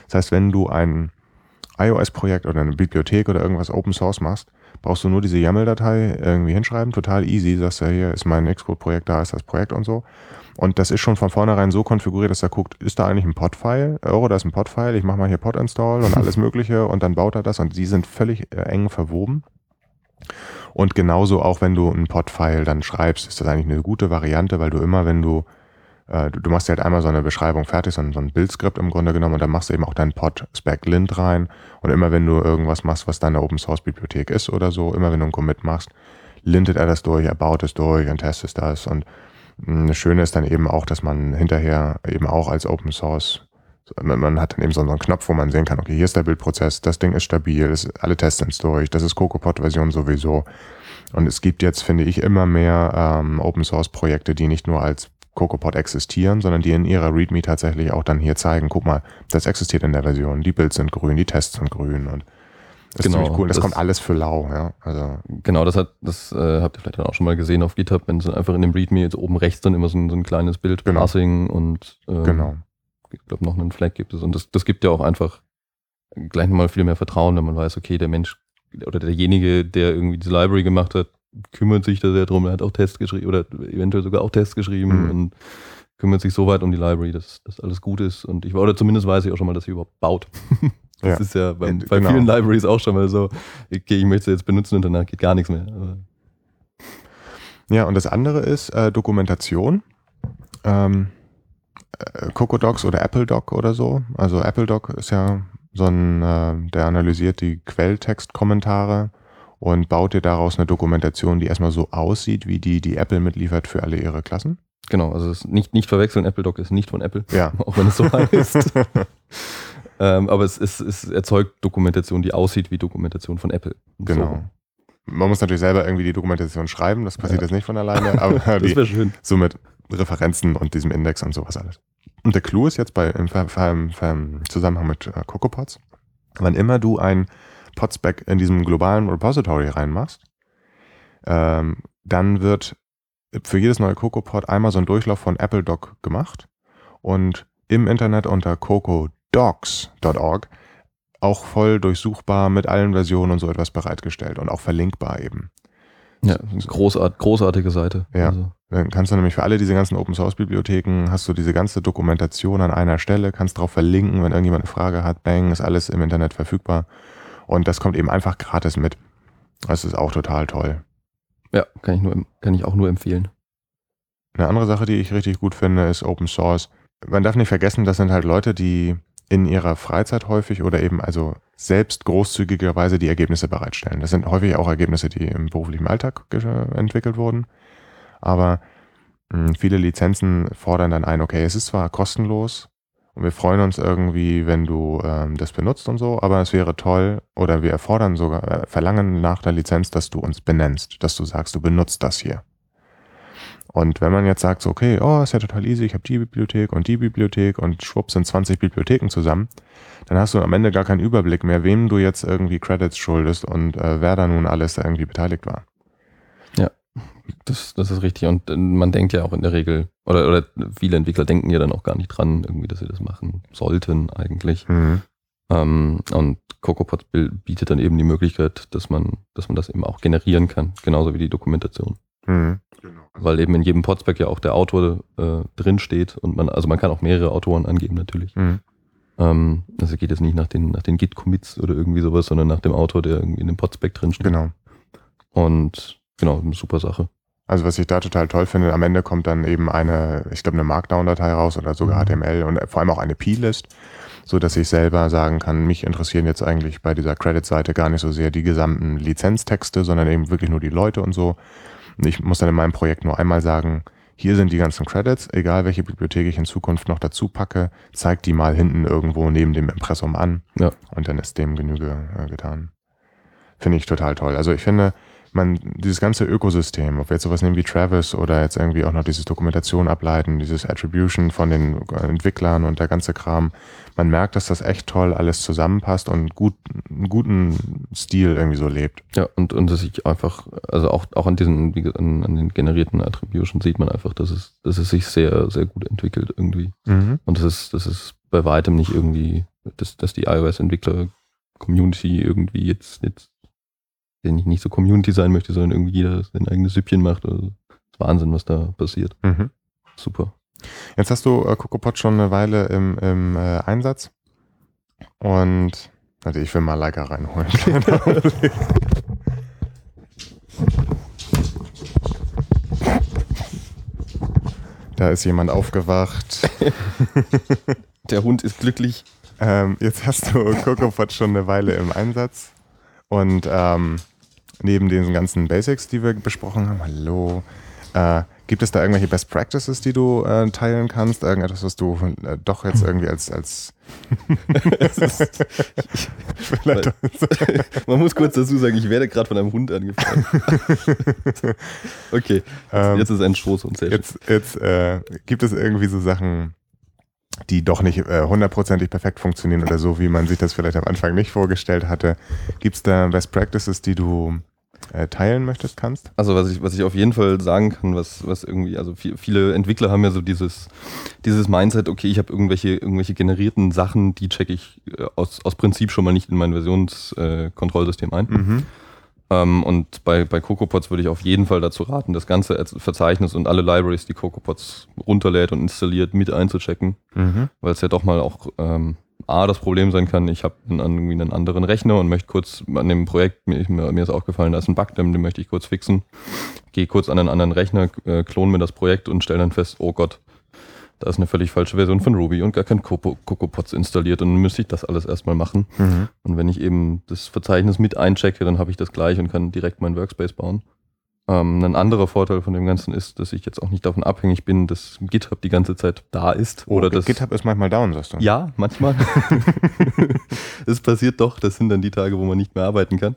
Das heißt, wenn du ein iOS-Projekt oder eine Bibliothek oder irgendwas Open Source machst, brauchst du nur diese YAML-Datei irgendwie hinschreiben, total easy, sagst du, hier ist mein Xcode-Projekt, da ist das Projekt und so. Und das ist schon von vornherein so konfiguriert, dass er guckt, ist da eigentlich ein Pod-File? Oh, da ist ein Pod-File, ich mache mal hier Pod-Install und alles mögliche und dann baut er das und die sind völlig äh, eng verwoben. Und genauso auch, wenn du ein Pod-File dann schreibst, ist das eigentlich eine gute Variante, weil du immer, wenn du, äh, du, du machst ja halt einmal so eine Beschreibung fertig, so ein, so ein Bildskript im Grunde genommen und dann machst du eben auch deinen Pod-Spec-Lint rein und immer wenn du irgendwas machst, was deine Open-Source-Bibliothek ist oder so, immer wenn du einen Commit machst, lintet er das durch, er baut es durch und testet das und mh, das Schöne ist dann eben auch, dass man hinterher eben auch als Open Source man hat dann eben so einen Knopf, wo man sehen kann, okay, hier ist der Bildprozess, das Ding ist stabil, das, alle Tests sind durch, das ist CocoaPod-Version sowieso. Und es gibt jetzt, finde ich, immer mehr ähm, Open-Source-Projekte, die nicht nur als CocoaPod existieren, sondern die in ihrer README tatsächlich auch dann hier zeigen, guck mal, das existiert in der Version, die Builds sind grün, die Tests sind grün und das Genau, ist ziemlich cool. Das, das- kommt alles für lau, ja. Also, Genau, das hat, das äh, habt ihr vielleicht dann auch schon mal gesehen auf GitHub, wenn so einfach in dem README jetzt oben rechts dann immer so ein, so ein kleines Bild, Genau. Parsing und ähm, genau. ich glaube noch einen Flag gibt es. Und das, das gibt ja auch einfach gleich nochmal viel mehr Vertrauen, wenn man weiß, okay, der Mensch oder derjenige, der irgendwie diese Library gemacht hat, kümmert sich da sehr drum, er hat auch Tests geschrieben oder eventuell sogar auch Tests geschrieben Mhm. und kümmert sich so weit um die Library, dass das alles gut ist. Und ich war, oder zumindest weiß ich auch schon mal, dass sie überhaupt baut. Das Ja. ist ja beim, bei genau. vielen Libraries auch schon mal so, okay, ich möchte sie jetzt benutzen und danach geht gar nichts mehr. Aber Ja, und das andere ist äh, Dokumentation. Ähm, äh, Cocodocs oder AppleDoc oder so. Also AppleDoc ist ja so ein, äh, der analysiert die Quelltextkommentare und baut dir daraus eine Dokumentation, die erstmal so aussieht, wie die, die Apple mitliefert für alle ihre Klassen. Genau, also es nicht, nicht verwechseln, AppleDoc ist nicht von Apple, Ja. auch wenn es so heißt. ähm, aber es, ist, es erzeugt Dokumentation, die aussieht wie Dokumentation von Apple. Genau. Man muss natürlich selber irgendwie die Dokumentation schreiben, das passiert Ja. jetzt nicht von alleine, aber So. Das die, schön. so mit Referenzen und diesem Index und sowas alles. Und der Clou ist jetzt bei, im, Ver- im Zusammenhang mit äh, CocoaPods, wann immer du ein Podspec in diesem globalen Repository reinmachst, ähm, dann wird für jedes neue CocoaPod einmal so ein Durchlauf von AppleDoc gemacht und im Internet unter cocodocs.org auch voll durchsuchbar mit allen Versionen und so etwas bereitgestellt und auch verlinkbar eben. Ja, großart, großartige Seite. Ja. Also. Dann kannst du nämlich für alle diese ganzen Open Source Bibliotheken, hast du diese ganze Dokumentation an einer Stelle, kannst drauf verlinken, wenn irgendjemand eine Frage hat, bang, ist alles im Internet verfügbar. Und das kommt eben einfach gratis mit. Das ist auch total toll. Ja, kann ich, nur, kann ich auch nur empfehlen. Eine andere Sache, die ich richtig gut finde, ist Open Source. Man darf nicht vergessen, das sind halt Leute, die in ihrer Freizeit häufig oder eben also selbst großzügigerweise die Ergebnisse bereitstellen. Das sind häufig auch Ergebnisse, die im beruflichen Alltag entwickelt wurden. Aber hm, viele Lizenzen fordern dann ein, okay, es ist zwar kostenlos und wir freuen uns irgendwie, wenn du ähm, das benutzt und so, aber es wäre toll oder wir erfordern sogar, äh, verlangen nach der Lizenz, dass du uns benennst, dass du sagst, du benutzt das hier. Und wenn man jetzt sagt, so, okay, oh, ist ja total easy, ich habe die Bibliothek und die Bibliothek und schwupp sind 20 Bibliotheken zusammen, dann hast du am Ende gar keinen Überblick mehr, wem du jetzt irgendwie Credits schuldest und äh, wer da nun alles da irgendwie beteiligt war. Das, das ist richtig. Und äh, man denkt ja auch in der Regel, oder, oder viele Entwickler denken ja dann auch gar nicht dran, irgendwie, dass sie das machen sollten eigentlich. Mhm. Ähm, und CocoaPods bietet dann eben die Möglichkeit, dass man, dass man das eben auch generieren kann, genauso wie die Dokumentation. Mhm. Genau. Weil eben in jedem Podspec ja auch der Autor äh, drin steht und man, also man kann auch mehrere Autoren angeben natürlich. Mhm. Ähm, also geht es nicht nach den, nach den Git-Commits oder irgendwie sowas, sondern nach dem Autor, der irgendwie in dem Podspec drin steht. Genau. Und genau, eine super Sache. Also was ich da total toll finde, am Ende kommt dann eben eine, ich glaube, eine Markdown-Datei raus oder sogar mhm. HTML und vor allem auch eine P-List, so dass ich selber sagen kann, mich interessieren jetzt eigentlich bei dieser Credit-Seite gar nicht so sehr die gesamten Lizenztexte, sondern eben wirklich nur die Leute und so. Ich muss dann in meinem Projekt nur einmal sagen, hier sind die ganzen Credits, egal welche Bibliothek ich in Zukunft noch dazu packe, zeig die mal hinten irgendwo neben dem Impressum an ja. und dann ist dem Genüge äh, getan. Finde ich total toll. Also ich finde, man, dieses ganze Ökosystem, ob wir jetzt sowas nehmen wie Travis oder jetzt irgendwie auch noch dieses Dokumentation ableiten, dieses Attribution von den Entwicklern und der ganze Kram, man merkt, dass das echt toll alles zusammenpasst und gut, einen guten Stil irgendwie so lebt. Ja, und, und dass ich einfach, also auch, auch an diesen, wie gesagt, an, an den generierten Attribution sieht man einfach, dass es, dass es sich sehr, sehr gut entwickelt irgendwie. Mhm. Und das ist, das ist bei weitem nicht irgendwie, dass, dass die iOS-Entwickler Community irgendwie jetzt, jetzt der nicht, nicht so Community sein möchte, sondern irgendwie jeder sein eigenes Süppchen macht. Also, Wahnsinn, was da passiert. Mhm. Super. Jetzt hast du äh, CocoaPod schon eine Weile im, im äh, Einsatz. Und also ich will mal Leica reinholen. da ist jemand aufgewacht. Der Hund ist glücklich. Ähm, jetzt hast du CocoaPod schon eine Weile im Einsatz. Und ähm, neben den ganzen Basics, die wir besprochen haben, hallo, äh, gibt es da irgendwelche Best Practices, die du äh, teilen kannst? Irgendetwas, was du äh, doch jetzt irgendwie als, als Man muss kurz dazu sagen, ich werde gerade von einem Hund angefallen. okay, ähm, jetzt ist ein Stoß und sehr Jetzt, jetzt äh, gibt es irgendwie so Sachen, die doch nicht äh, hundertprozentig perfekt funktionieren oder so, wie man sich das vielleicht am Anfang nicht vorgestellt hatte. Gibt es da Best Practices, die du äh, teilen möchtest, kannst? Also was ich, was ich auf jeden Fall sagen kann, was, was irgendwie, also viel, viele Entwickler haben ja so dieses, dieses Mindset, okay, ich habe irgendwelche, irgendwelche generierten Sachen, die checke ich äh, aus, aus Prinzip schon mal nicht in mein Versionskontrollsystem äh, ein. Mhm. Ähm, und bei, bei CocoaPods würde ich auf jeden Fall dazu raten, das ganze Verzeichnis und alle Libraries, die CocoaPods runterlädt und installiert, mit einzuchecken, mhm. weil es ja doch mal auch ähm, A, das Problem sein kann, ich habe irgendwie einen anderen Rechner und möchte kurz an dem Projekt, mir, mir ist aufgefallen, da ist ein Bug, den möchte ich kurz fixen, gehe kurz an einen anderen Rechner, äh, klone mir das Projekt und stelle dann fest, oh Gott, da ist eine völlig falsche Version von Ruby und gar kein CocoaPods installiert und dann müsste ich das alles erstmal machen. Mhm. Und wenn ich eben das Verzeichnis mit einchecke, dann habe ich das gleich und kann direkt meinen Workspace bauen. Ähm, ein anderer Vorteil von dem Ganzen ist, dass ich jetzt auch nicht davon abhängig bin, dass GitHub die ganze Zeit da ist. Oh, oder dass, GitHub ist manchmal down, sagst du? Ja, manchmal. Es passiert doch, das sind dann die Tage, wo man nicht mehr arbeiten kann.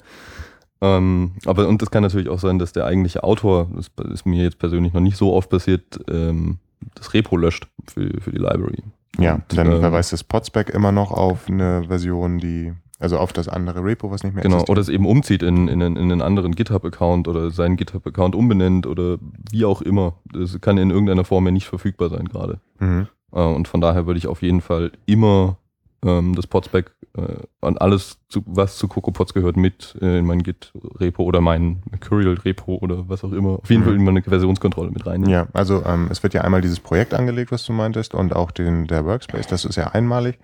Ähm, aber und das kann natürlich auch sein, dass der eigentliche Autor, das ist mir jetzt persönlich noch nicht so oft passiert, ähm, das Repo löscht für, für die Library. Ja, und, dann ähm, verweist das Podspec immer noch auf eine Version, die also auf das andere Repo, was nicht mehr Genau, existiert. oder es eben umzieht in, in, in einen anderen GitHub-Account oder seinen GitHub-Account umbenennt oder wie auch immer. Das kann in irgendeiner Form ja nicht verfügbar sein gerade. Mhm. Äh, und von daher würde ich auf jeden Fall immer ähm, das Podspec äh, und alles, zu, was zu CocoaPods gehört, mit äh, in mein Git-Repo oder mein Mercurial-Repo oder was auch immer. Auf jeden Mhm. Fall in meine Versionskontrolle mit rein. Ja, also ähm, es wird ja einmal dieses Projekt angelegt, was du meintest, und auch den, der Workspace, das ist ja einmalig.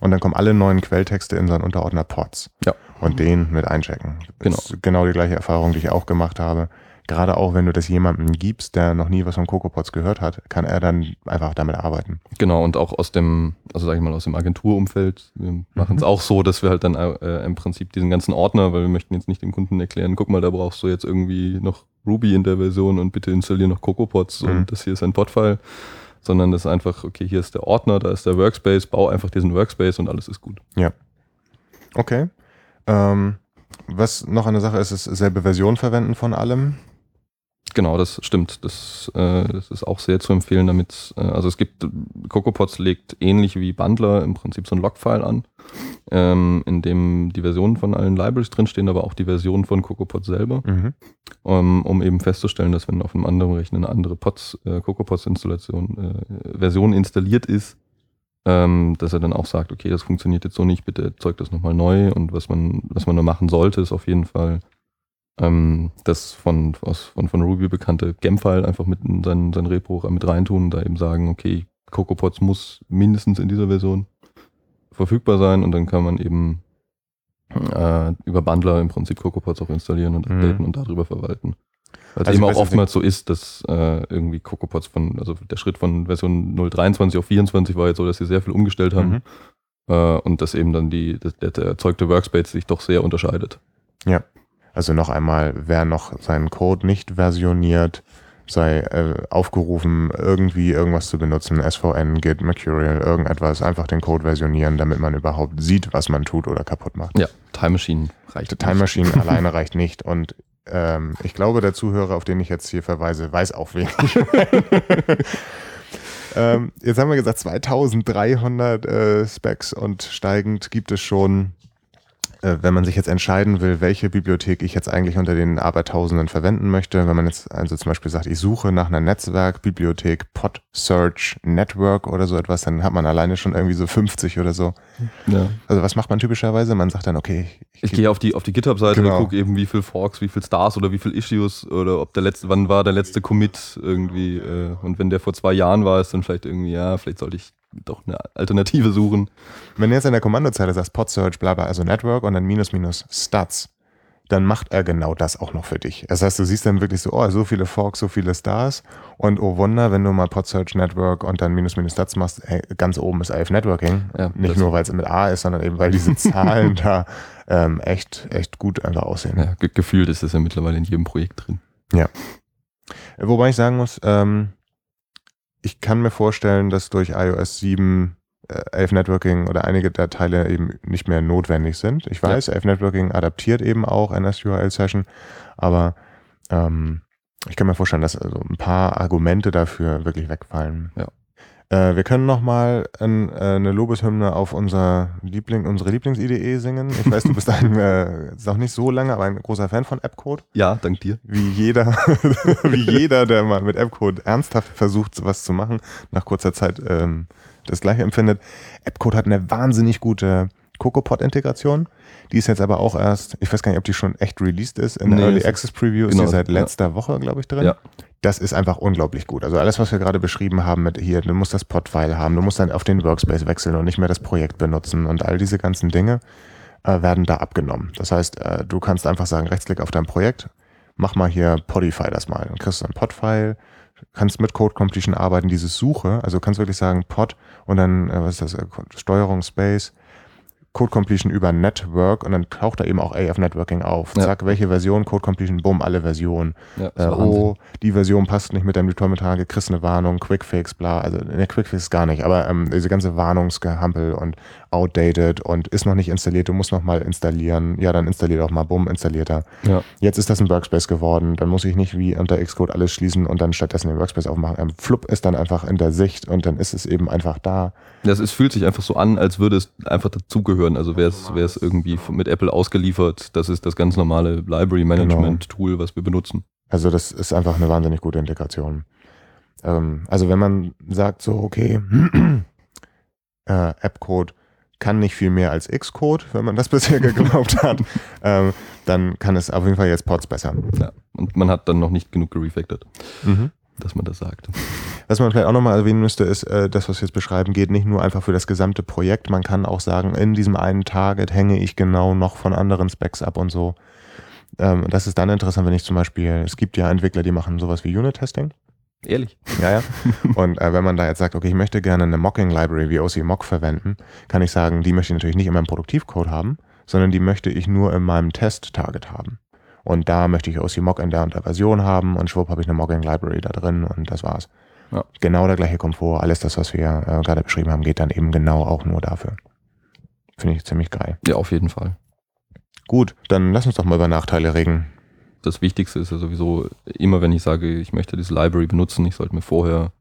Und dann kommen alle neuen Quelltexte in so einen Unterordner Pods. Ja. Und den mit einchecken. Genau. Das ist genau die gleiche Erfahrung, die ich auch gemacht habe. Gerade auch, wenn du das jemandem gibst, der noch nie was von CocoaPods gehört hat, kann er dann einfach damit arbeiten. Genau, und auch aus dem, also sag ich mal, aus dem Agenturumfeld. Wir machen es Mhm. auch so, dass wir halt dann äh, im Prinzip diesen ganzen Ordner, weil wir möchten jetzt nicht dem Kunden erklären, guck mal, da brauchst du jetzt irgendwie noch Ruby in der Version und bitte installier noch CocoaPods Mhm. und das hier ist ein Podfile, sondern das ist einfach, okay, hier ist der Ordner, da ist der Workspace, bau einfach diesen Workspace und alles ist gut. Okay. Ähm, was noch eine Sache ist, ist selbe Version verwenden von allem. Genau, das stimmt. Das, äh, das ist auch sehr zu empfehlen, damit, äh, also es gibt, CocoaPods legt ähnlich wie Bundler im Prinzip so ein Logfile an, ähm, in dem die Versionen von allen Libraries drinstehen, aber auch die Version von CocoaPods selber, Mhm. um, um eben festzustellen, dass wenn auf einem anderen Rechner eine andere Pods, äh, CocoaPods-Installation, äh, Version installiert ist, ähm, dass er dann auch sagt, okay, das funktioniert jetzt so nicht, bitte erzeugt das nochmal neu und was man, was man da machen sollte, ist auf jeden Fall ähm, das von, aus, von, von Ruby bekannte Gem-File einfach mit in sein, sein Repo mit reintun und da eben sagen, okay, CocoaPods muss mindestens in dieser Version verfügbar sein und dann kann man eben äh, über Bundler im Prinzip CocoaPods auch installieren und Mhm. updaten und darüber verwalten. Weil es Also eben auch oftmals so ist, dass äh, irgendwie CocoaPods von, also der Schritt von Version 0.23 auf 24 war jetzt so, dass sie sehr viel umgestellt haben Mhm. äh, und dass eben dann die, der, der erzeugte Workspace sich doch sehr unterscheidet. Also noch einmal, wer noch seinen Code nicht versioniert, sei äh, aufgerufen, irgendwie irgendwas zu benutzen, SVN, Git, Mercurial, irgendetwas, einfach den Code versionieren, damit man überhaupt sieht, was man tut oder kaputt macht. Ja, Time Machine reicht. Die Time Machine alleine reicht nicht und ähm, ich glaube, der Zuhörer, auf den ich jetzt hier verweise, weiß auch wenig. ähm, jetzt haben wir gesagt, 2300 äh, Specs und steigend gibt es schon, wenn man sich jetzt entscheiden will, welche Bibliothek ich jetzt eigentlich unter den Abertausenden verwenden möchte. Wenn man jetzt also zum Beispiel sagt, ich suche nach einer Netzwerkbibliothek, Pod Search Network oder so etwas, dann hat man alleine schon irgendwie so 50 oder so. Ja. Also was macht man typischerweise? Man sagt dann, okay, Ich gehe auf die, auf die GitHub-Seite Genau. und gucke eben, wie viel Forks, wie viel Stars oder wie viel Issues oder ob der letzte, wann war der letzte Commit irgendwie. Äh, und wenn der vor zwei Jahren war, ist dann vielleicht irgendwie, ja, vielleicht sollte ich doch eine Alternative suchen. Wenn du jetzt in der Kommandozeile sagst Pod Search, bla bla, also Network und dann minus minus Stats, dann macht er genau das auch noch für dich. Das heißt, du siehst dann wirklich so, oh, so viele Forks, so viele Stars und oh Wunder, wenn du mal Pod Search Network und dann minus minus Stats machst, hey, ganz oben ist AF Networking. Ja, Nicht nur, weil es mit A ist, sondern eben, weil diese Zahlen da ähm, echt, echt gut einfach aussehen. Ja, ge gefühlt ist das ja mittlerweile in jedem Projekt drin. Wobei ich sagen muss, ähm, ich kann mir vorstellen, dass durch iOS 7 äh, 11 Networking oder einige der Teile eben nicht mehr notwendig sind. Ich weiß, 11 Networking adaptiert eben auch NSURL Session, aber ähm, ich kann mir vorstellen, dass also ein paar Argumente dafür wirklich wegfallen. Ja. Äh, wir können noch mal ein, äh, eine Lobeshymne auf unser Liebling, unsere Lieblings-IDE singen. Ich weiß, du bist ein, äh, ist noch nicht so lange, aber ein großer Fan von AppCode Ja, dank dir. wie jeder, wie jeder, der mal mit AppCode ernsthaft versucht, sowas zu machen, nach kurzer Zeit ähm, das gleiche empfindet. AppCode hat eine wahnsinnig gute CocoaPod-Integration. Die ist jetzt aber auch erst, ich weiß gar nicht, ob die schon echt released ist. In der Nee, Early es ist- Access Preview ist genau, die seit ja. letzter Woche, glaube ich, drin. Ja. Das ist einfach unglaublich gut. Also alles, was wir gerade beschrieben haben mit hier, du musst das Pod-File haben, du musst dann auf den Workspace wechseln und nicht mehr das Projekt benutzen und all diese ganzen Dinge äh, werden da abgenommen. Das heißt, äh, du kannst einfach sagen, Rechtsklick auf dein Projekt, mach mal hier Podify das mal. Dann kriegst du ein Pod-File, kannst mit Code Completion arbeiten, dieses Suche, also kannst wirklich sagen Pod und dann, äh, was ist das, äh, Steuerung Space, Code Completion über Network und dann taucht da eben auch AF Networking auf. Ja. Zack, welche Version, Code Completion, bumm, alle Versionen. Ja, Äh, oh, die Version passt nicht mit deinem Deployment-Tage, kriegst eine Warnung, Quickfix, bla, also ne, Quickfix gar nicht, aber ähm, diese ganze Warnungsgehampel und outdated und ist noch nicht installiert, du musst noch mal installieren, ja, dann installiert auch mal, bumm, installiert er. Ja. Jetzt ist das ein Workspace geworden, dann muss ich nicht wie unter Xcode alles schließen und dann stattdessen den Workspace aufmachen. Ähm, Flup ist dann einfach in der Sicht und dann ist es eben einfach da. Das, es fühlt sich einfach so an, als würde es einfach dazugehören. Also wäre es irgendwie mit Apple ausgeliefert. Das ist das ganz normale Library Management Tool, was wir benutzen. Also das ist einfach eine wahnsinnig gute Integration. Ähm, also wenn man sagt so, okay, äh, Appcode kann nicht viel mehr als Xcode, wenn man das bisher geglaubt hat, ähm, dann kann es auf jeden Fall jetzt Pods besser. Ja, und man hat dann noch nicht genug gerefactored, Mhm. dass man das sagt. Was man vielleicht auch nochmal erwähnen müsste, ist, äh, das, was wir jetzt beschreiben, geht nicht nur einfach für das gesamte Projekt. Man kann auch sagen, in diesem einen Target hänge ich genau noch von anderen Specs ab und so. Ähm, das ist dann interessant, wenn ich zum Beispiel, es gibt ja Entwickler, die machen sowas wie Unit-Testing. Ehrlich. Ja, ja. Und äh, wenn man da jetzt sagt, okay, ich möchte gerne eine Mocking-Library wie OC Mock verwenden, kann ich sagen, die möchte ich natürlich nicht in meinem Produktivcode haben, sondern die möchte ich nur in meinem Test-Target haben. Und da möchte ich OC Mock in der und der Version haben und schwupp habe ich eine Mocking-Library da drin und das war's. Ja. Genau der gleiche Komfort, alles das, was wir äh, gerade beschrieben haben, geht dann eben genau auch nur dafür. Finde ich ziemlich geil. Ja, auf jeden Fall. Gut, dann lass uns doch mal über Nachteile reden. Das Wichtigste ist ja sowieso, immer wenn ich sage, ich möchte diese Library benutzen, ich sollte mir vorher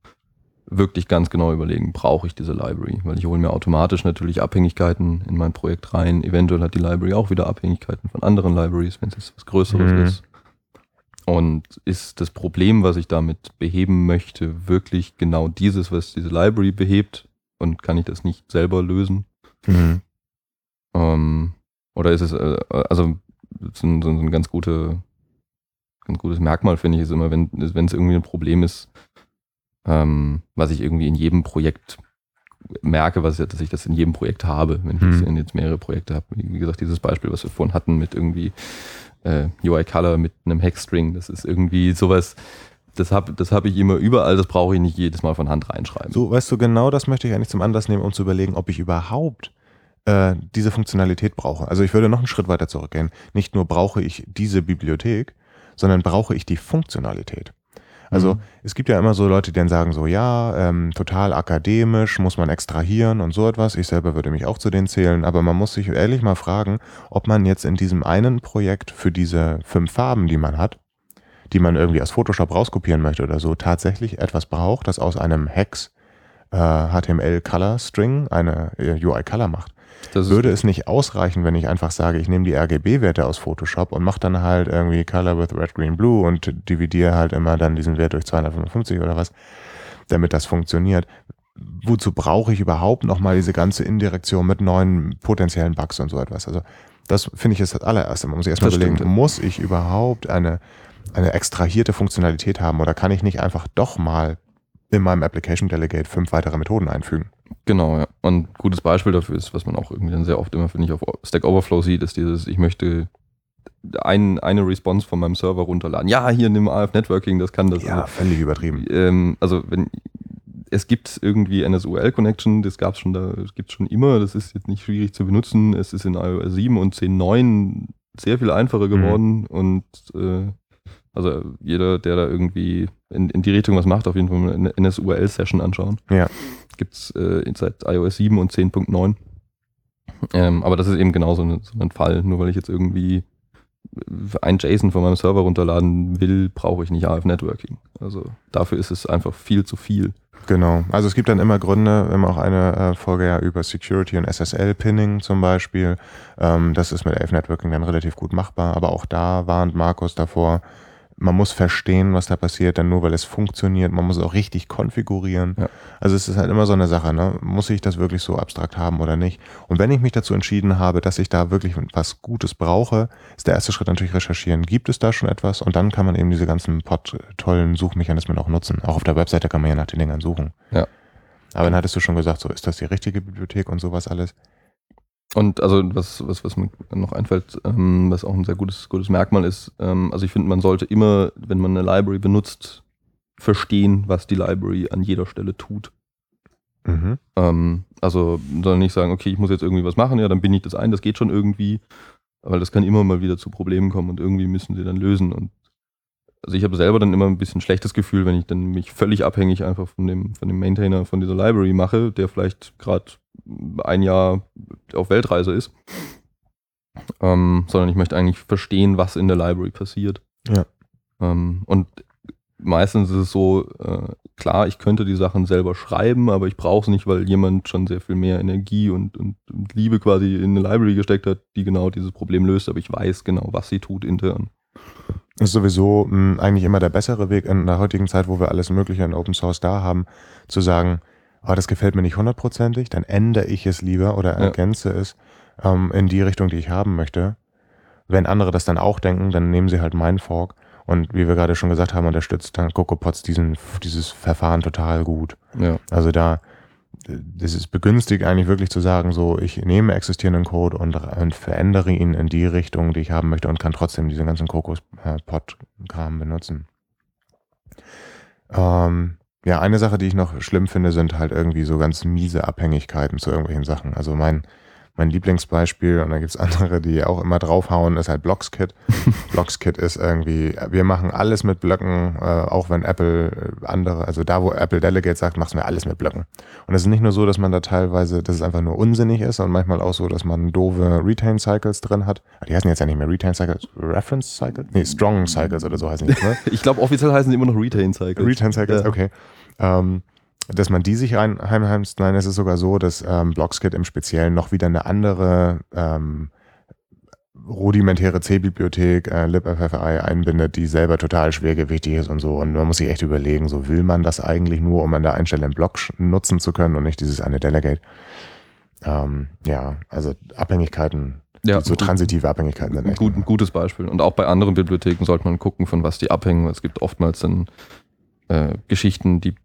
wirklich ganz genau überlegen, brauche ich diese Library? Weil ich hole mir automatisch natürlich Abhängigkeiten in mein Projekt rein. Eventuell hat die Library auch wieder Abhängigkeiten von anderen Libraries, wenn es jetzt was Größeres Mhm. ist. Und ist das Problem, was ich damit beheben möchte, wirklich genau dieses, was diese Library behebt? Und kann ich das nicht selber lösen? Mhm. Ähm, oder ist es, äh, also so ein, so ein ganz, gute, ganz gutes Merkmal, finde ich, ist immer, wenn es irgendwie ein Problem ist, ähm, was ich irgendwie in jedem Projekt merke, was dass ich das in jedem Projekt habe, wenn ich Mhm. jetzt, mehrere Projekte habe. Wie gesagt, dieses Beispiel, was wir vorhin hatten mit irgendwie äh, UI Color mit einem Hexstring, das ist irgendwie sowas, das habe das hab ich immer überall, das brauche ich nicht jedes Mal von Hand reinschreiben. So, weißt du, genau das möchte ich eigentlich zum Anlass nehmen, um zu überlegen, ob ich überhaupt äh, diese Funktionalität brauche. Also ich würde noch einen Schritt weiter zurückgehen. Nicht nur brauche ich diese Bibliothek, sondern brauche ich die Funktionalität. Also Mhm. es gibt ja immer so Leute, die dann sagen so, ja, ähm, total akademisch, muss man extrahieren und so etwas. Ich selber würde mich auch zu denen zählen, aber man muss sich ehrlich mal fragen, ob man jetzt in diesem einen Projekt für diese fünf Farben, die man hat, die man irgendwie aus Photoshop rauskopieren möchte oder so, tatsächlich etwas braucht, das aus einem Hex äh, HTML Color String eine äh, UI Color macht. Das Würde es nicht ausreichen, wenn ich einfach sage, ich nehme die RGB-Werte aus Photoshop und mache dann halt irgendwie Color with Red, Green, Blue und dividiere halt immer dann diesen Wert durch 255 oder was, damit das funktioniert. Wozu brauche ich überhaupt nochmal diese ganze Indirektion mit neuen potenziellen Bugs und so etwas? Also das finde ich ist das allererste. Man muss sich erstmal überlegen, stimmt. muss ich überhaupt eine, eine extrahierte Funktionalität haben oder kann ich nicht einfach doch mal in meinem Application Delegate fünf weitere Methoden einfügen? Genau, ja. Und ein gutes Beispiel dafür ist, was man auch irgendwie dann sehr oft immer, finde ich, auf Stack Overflow sieht, ist dieses, ich möchte ein, eine Response von meinem Server runterladen. Ja, hier nimm AF Networking, das kann das. Ja, völlig übertrieben. ähm, also wenn es gibt irgendwie NSUL-Connection, das gab es schon da, das gibt schon immer, das ist jetzt nicht schwierig zu benutzen. Es ist in iOS 7 und 10.9 sehr viel einfacher geworden und äh, also jeder, der da irgendwie in, in die Richtung was macht, auf jeden Fall eine NSUL-Session anschauen. Ja. Gibt es äh, seit iOS 7 und 10.9. Ähm, aber das ist eben genau so, eine, so ein Fall. Nur weil ich jetzt irgendwie ein JSON von meinem Server runterladen will, brauche ich nicht AF Networking. Also dafür ist es einfach viel zu viel. Genau. Also es gibt dann immer Gründe, wir haben auch eine äh, Folge ja über Security und SSL-Pinning zum Beispiel. Ähm, das ist mit AF Networking dann relativ gut machbar, aber auch da warnt Markus davor, man muss verstehen, was da passiert, denn nur weil es funktioniert, man muss es auch richtig konfigurieren. Ja. Also es ist halt immer so eine Sache, ne? muss ich das wirklich so abstrakt haben oder nicht? Und wenn ich mich dazu entschieden habe, dass ich da wirklich was Gutes brauche, ist der erste Schritt natürlich recherchieren, gibt es da schon etwas? Und dann kann man eben diese ganzen Pod tollen Suchmechanismen auch nutzen. Auch auf der Webseite kann man ja nach den Dingern suchen. Ja. Aber dann hattest du schon gesagt, so ist das die richtige Bibliothek und sowas alles. Und also was, was, was mir noch einfällt, ähm, was auch ein sehr gutes, gutes Merkmal ist, ähm, also ich finde, man sollte immer, wenn man eine Library benutzt, verstehen, was die Library an jeder Stelle tut. Mhm. Ähm, also soll nicht sagen, okay, ich muss jetzt irgendwie was machen, ja, dann bin ich das ein, das geht schon irgendwie. Weil das kann immer mal wieder zu Problemen kommen und irgendwie müssen sie dann lösen. Und also ich habe selber dann immer ein bisschen schlechtes Gefühl, wenn ich dann mich völlig abhängig einfach von dem, von dem Maintainer von dieser Library mache, der vielleicht gerade ein Jahr auf Weltreise ist. Ähm, sondern ich möchte eigentlich verstehen, was in der Library passiert. Ja. Ähm, und meistens ist es so, äh, klar, ich könnte die Sachen selber schreiben, aber ich brauche es nicht, weil jemand schon sehr viel mehr Energie und, und, und Liebe quasi in eine Library gesteckt hat, die genau dieses Problem löst, aber ich weiß genau, was sie tut intern. Das ist sowieso mh, eigentlich immer der bessere Weg in der heutigen Zeit, wo wir alles Mögliche in Open Source da haben, zu sagen, oh, das gefällt mir nicht hundertprozentig, dann ändere ich es lieber oder Ja. ergänze es ähm, in die Richtung, die ich haben möchte. Wenn andere das dann auch denken, dann nehmen sie halt meinen Fork. Und wie wir gerade schon gesagt haben, unterstützt dann CocoaPods diesen, dieses Verfahren total gut. Ja. Also da, das ist begünstigt eigentlich wirklich zu sagen, so ich nehme existierenden Code und, und verändere ihn in die Richtung, die ich haben möchte und kann trotzdem diesen ganzen Kokos-Pod-Kram benutzen. Ähm, ja, eine Sache, die ich noch schlimm finde, sind halt irgendwie so ganz miese Abhängigkeiten zu irgendwelchen Sachen. Also mein, mein Lieblingsbeispiel, und da gibt's andere, die auch immer draufhauen, ist halt Blockskit. Blockskit ist irgendwie, wir machen alles mit Blöcken, äh, auch wenn Apple äh, andere, also da, wo Apple Delegate sagt, machen wir alles mit Blöcken. Und es ist nicht nur so, dass man da teilweise, dass es einfach nur unsinnig ist und manchmal auch so, dass man doofe Retain Cycles drin hat. Die heißen jetzt ja nicht mehr Retain Cycles, Reference Cycles? Nee, Strong Cycles oder so heißen die, ne? Ich glaube, offiziell heißen die immer noch Retain Cycles. Retain Cycles, Ja. okay. Ähm, dass man die sich rein, heimheimst. Nein, es ist sogar so, dass ähm, Blockskit im Speziellen noch wieder eine andere ähm, rudimentäre C-Bibliothek, äh, libffi einbindet, die selber total schwergewichtig ist und so. Und man muss sich echt überlegen, so will man das eigentlich nur, um an der Einstellung einen Block nutzen zu können und nicht dieses eine Delegate. Ähm, ja, also Abhängigkeiten, Ja, so transitive Abhängigkeiten sind echt. gut, ein gutes Beispiel. Und auch bei anderen Bibliotheken sollte man gucken, von was die abhängen. Es gibt oftmals dann äh, Geschichten, die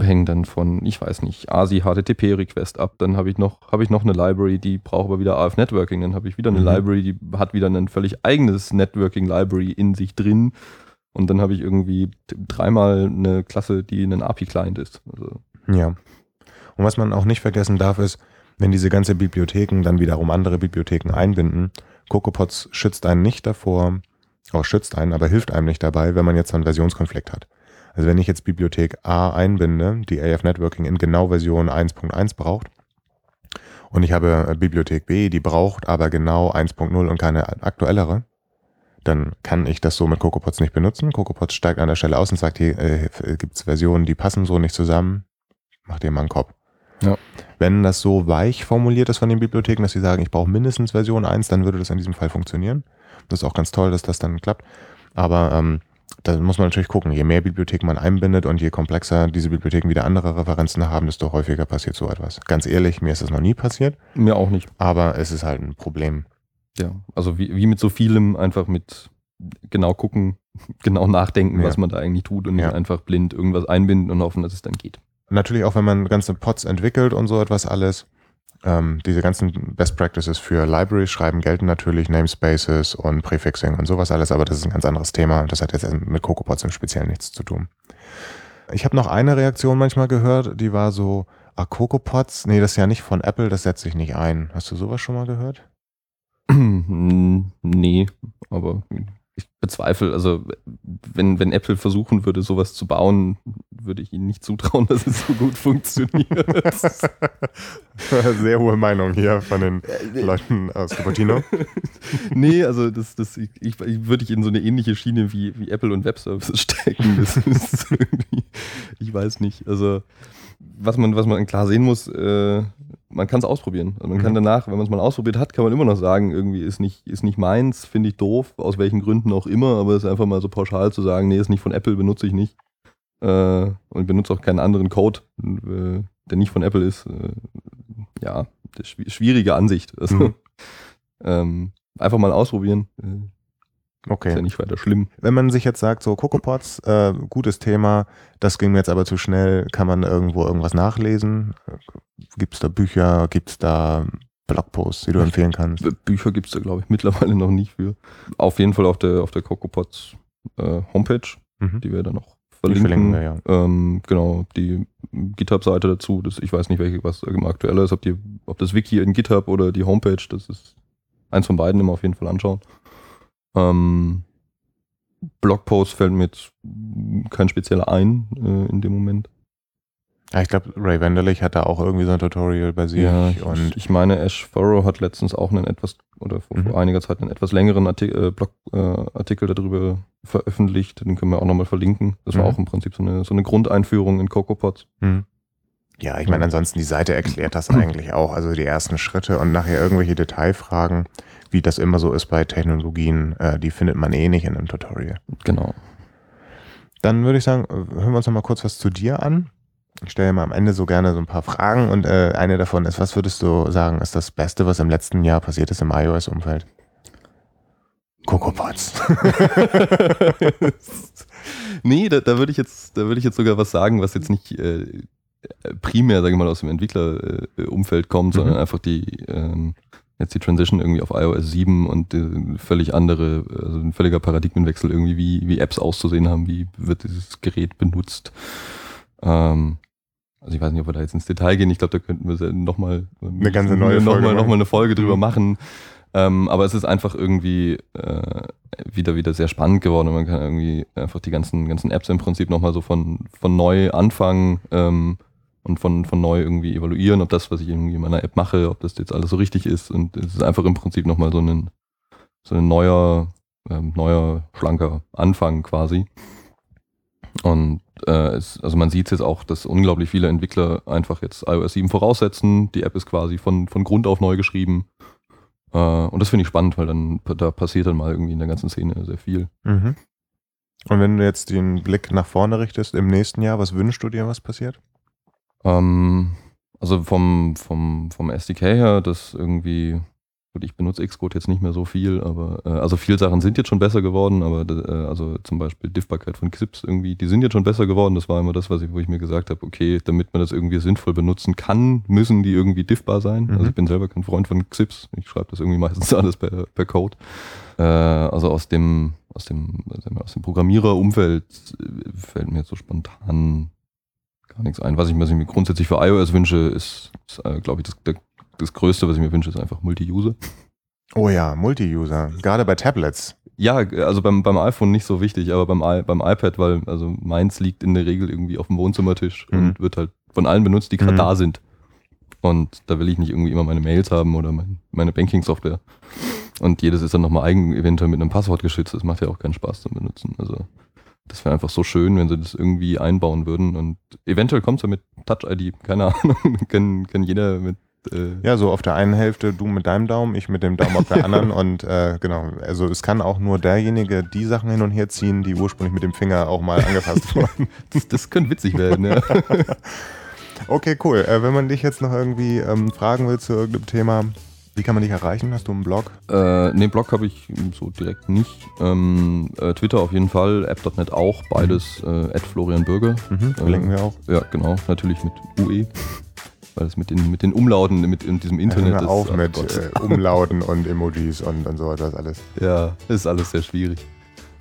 hängen dann von, ich weiß nicht, ASI HTTP Request ab. Dann habe ich noch habe ich noch eine Library, die braucht aber wieder AF Networking. Dann habe ich wieder eine Mhm. Library, die hat wieder ein völlig eigenes Networking Library in sich drin. Und dann habe ich irgendwie dreimal eine Klasse, die ein API-Client ist. Also, Ja. Und was man auch nicht vergessen darf, ist, wenn diese ganze Bibliotheken dann wiederum andere Bibliotheken einbinden, CocoaPods schützt einen nicht davor, auch schützt einen, aber hilft einem nicht dabei, wenn man jetzt einen Versionskonflikt hat. Also wenn ich jetzt Bibliothek A einbinde, die AF Networking in genau Version 1.1 braucht, und ich habe äh, Bibliothek B, die braucht aber genau 1.0 und keine aktuellere, dann kann ich das so mit CocoaPods nicht benutzen. CocoaPods steigt an der Stelle aus und sagt, hier äh, gibt es Versionen, die passen so nicht zusammen. Mach dir mal einen Kopf. Ja. Wenn das so weich formuliert ist von den Bibliotheken, dass sie sagen, ich brauche mindestens Version 1, dann würde das in diesem Fall funktionieren. Das ist auch ganz toll, dass das dann klappt. Aber ähm, da muss man natürlich gucken, je mehr Bibliotheken man einbindet und je komplexer diese Bibliotheken wieder andere Referenzen haben, desto häufiger passiert so etwas. Ganz ehrlich, mir ist das noch nie passiert, mir auch nicht. aber es ist halt ein Problem. Ja, also wie, wie mit so vielem einfach mit genau gucken, genau nachdenken, Ja. was man da eigentlich tut und Ja. nicht einfach blind irgendwas einbinden und hoffen, dass es dann geht. Natürlich auch, wenn man ganze Pods entwickelt und so etwas alles. Ähm, diese ganzen Best Practices für Library schreiben gelten natürlich, Namespaces und Prefixing und sowas alles, aber das ist ein ganz anderes Thema. Das hat jetzt mit CocoaPods im Speziellen nichts zu tun. Ich habe noch eine Reaktion manchmal gehört, die war so, ah, CocoaPods, nee, das ist ja nicht von Apple, das setze ich nicht ein. Hast du sowas schon mal gehört? nee, aber ich bezweifle, also wenn, wenn Apple versuchen würde, sowas zu bauen, würde ich ihnen nicht zutrauen, dass es so gut funktioniert. Sehr hohe Meinung hier von den Leuten aus Cupertino. nee, also das, das, ich, ich, würde ich in so eine ähnliche Schiene wie, wie Apple und Webservices stecken. Das ist irgendwie, ich weiß nicht. Also was man, was man klar sehen muss, äh, man kann es ausprobieren. Also man kann Mhm. danach, wenn man es mal ausprobiert hat, kann man immer noch sagen, irgendwie ist nicht, ist nicht meins, finde ich doof, aus welchen Gründen auch immer, aber es ist einfach mal so pauschal zu sagen, nee, ist nicht von Apple, benutze ich nicht. Äh, und benutze auch keinen anderen Code, äh, der nicht von Apple ist. Äh, ja, schwierige Ansicht. Also, Mhm. ähm, einfach mal ausprobieren. Äh, Ist ja Okay. nicht weiter schlimm. Wenn man sich jetzt sagt, so CocoaPods, äh, gutes Thema, das ging mir jetzt aber zu schnell, kann man irgendwo irgendwas nachlesen? Gibt es da Bücher, gibt es da Blogposts, die du empfehlen kannst? B- Bücher gibt es da, glaube ich, mittlerweile noch nicht für. Auf jeden Fall auf der, auf der CocoaPods äh, Homepage, Mhm. die wir dann noch Die verlinken. verlinken wir, ja. ähm, genau, die GitHub-Seite dazu. Das, ich weiß nicht, welche, was immer aktuell ist, ob, die, ob das Wiki in GitHub oder die Homepage, das ist eins von beiden immer auf jeden Fall anschauen. Ähm, Blogpost fällt mir jetzt kein spezieller ein äh, in dem Moment. Ja, ich glaube, Ray Wenderlich hat da auch irgendwie so ein Tutorial bei sich ich, und ich meine, Ash Furrow hat letztens auch einen etwas, oder vor, Mhm. einiger Zeit einen etwas längeren Artikel, äh, Blogartikel äh, Artikel darüber veröffentlicht. Den können wir auch nochmal verlinken. Das war Mhm. auch im Prinzip so eine, so eine Grundeinführung in CocoaPods. Hm. Ja, ich meine, ansonsten die Seite erklärt das eigentlich auch, also die ersten Schritte und nachher irgendwelche Detailfragen, wie das immer so ist bei Technologien, äh, die findet man eh nicht in einem Tutorial. Genau. Dann würde ich sagen, äh, hören wir uns noch mal kurz was zu dir an. Ich stelle immer am Ende so gerne so ein paar Fragen und äh, eine davon ist, was würdest du sagen, ist das Beste, was im letzten Jahr passiert ist im iOS-Umfeld? CocoaPods. nee, da, da würde ich jetzt, da würde ich jetzt sogar was sagen, was jetzt nicht äh, primär, sage ich mal, aus dem Entwicklerumfeld kommt, mhm. sondern einfach die ähm, jetzt die Transition irgendwie auf iOS 7 und äh, völlig andere, also ein völliger Paradigmenwechsel irgendwie, wie, wie Apps auszusehen haben, wie wird dieses Gerät benutzt. Ähm, also ich weiß nicht, ob wir da jetzt ins Detail gehen. Ich glaube, da könnten wir nochmal eine ganze neue noch Folge mal, noch mal eine Folge drüber mhm. machen. Ähm, aber es ist einfach irgendwie äh, wieder wieder sehr spannend geworden und man kann irgendwie einfach die ganzen ganzen Apps im Prinzip nochmal so von von neu anfangen ähm, und von von neu irgendwie evaluieren, ob das, was ich irgendwie in meiner App mache, ob das jetzt alles so richtig ist. Und es ist einfach im Prinzip nochmal so ein so ein neuer ähm, neuer schlanker Anfang quasi. Und äh, es, also man sieht jetzt auch, dass unglaublich viele Entwickler einfach jetzt iOS 7 voraussetzen. Die App ist quasi von, von Grund auf neu geschrieben. Äh, und das finde ich spannend, weil dann da passiert dann mal irgendwie in der ganzen Szene sehr viel. Mhm. Und wenn du jetzt den Blick nach vorne richtest im nächsten Jahr, was wünschst du dir, was passiert? Ähm, also vom, vom, vom SDK her, dass irgendwie Gut, ich benutze Xcode jetzt nicht mehr so viel, aber äh, also viele Sachen sind jetzt schon besser geworden, aber äh, also zum Beispiel Diffbarkeit von Xips irgendwie, die sind jetzt schon besser geworden. Das war immer das, was ich, wo ich mir gesagt habe, okay, damit man das irgendwie sinnvoll benutzen kann, müssen die irgendwie diffbar sein. Mhm. Also ich bin selber kein Freund von Xips. Ich schreibe das irgendwie meistens alles per, per Code. Äh, also aus dem, aus dem, aus dem Programmiererumfeld äh, fällt mir jetzt so spontan gar nichts ein. Was ich, was ich mir grundsätzlich für iOS wünsche, ist, ist äh, glaube ich, das, der das Größte, was ich mir wünsche, ist einfach Multi-User. Oh ja, Multi-User. Gerade bei Tablets. Ja, also beim, beim iPhone nicht so wichtig, aber beim, beim iPad, weil also meins liegt in der Regel irgendwie auf dem Wohnzimmertisch mhm. und wird halt von allen benutzt, die gerade mhm. da sind. Und da will ich nicht irgendwie immer meine Mails haben oder mein, meine Banking-Software. Und jedes ist dann nochmal eigen, eventuell mit einem Passwort geschützt. Das macht ja auch keinen Spaß zum Benutzen. Also das wäre einfach so schön, wenn sie das irgendwie einbauen würden. Und eventuell kommt es ja mit Touch-ID, keine Ahnung. kann, kann jeder mit äh ja, so auf der einen Hälfte du mit deinem Daumen, ich mit dem Daumen auf der anderen und äh, genau, also es kann auch nur derjenige die Sachen hin und her ziehen, die ursprünglich mit dem Finger auch mal angefasst wurden. das, das könnte witzig werden, ja. okay, cool. Äh, wenn man dich jetzt noch irgendwie ähm, fragen will zu irgendeinem Thema, wie kann man dich erreichen? Hast du einen Blog? Äh, ne, Blog habe ich so direkt nicht. Ähm, äh, Twitter auf jeden Fall, app.net auch, beides mhm. äh, Florian Bürger. Mhm, verlinken wir auch. Ja, genau, natürlich mit UE weil es mit den, mit den Umlauten mit in diesem Internet ja, ist. auf mit äh, Umlauten und Emojis und, und so etwas alles. Ja, ist alles sehr schwierig.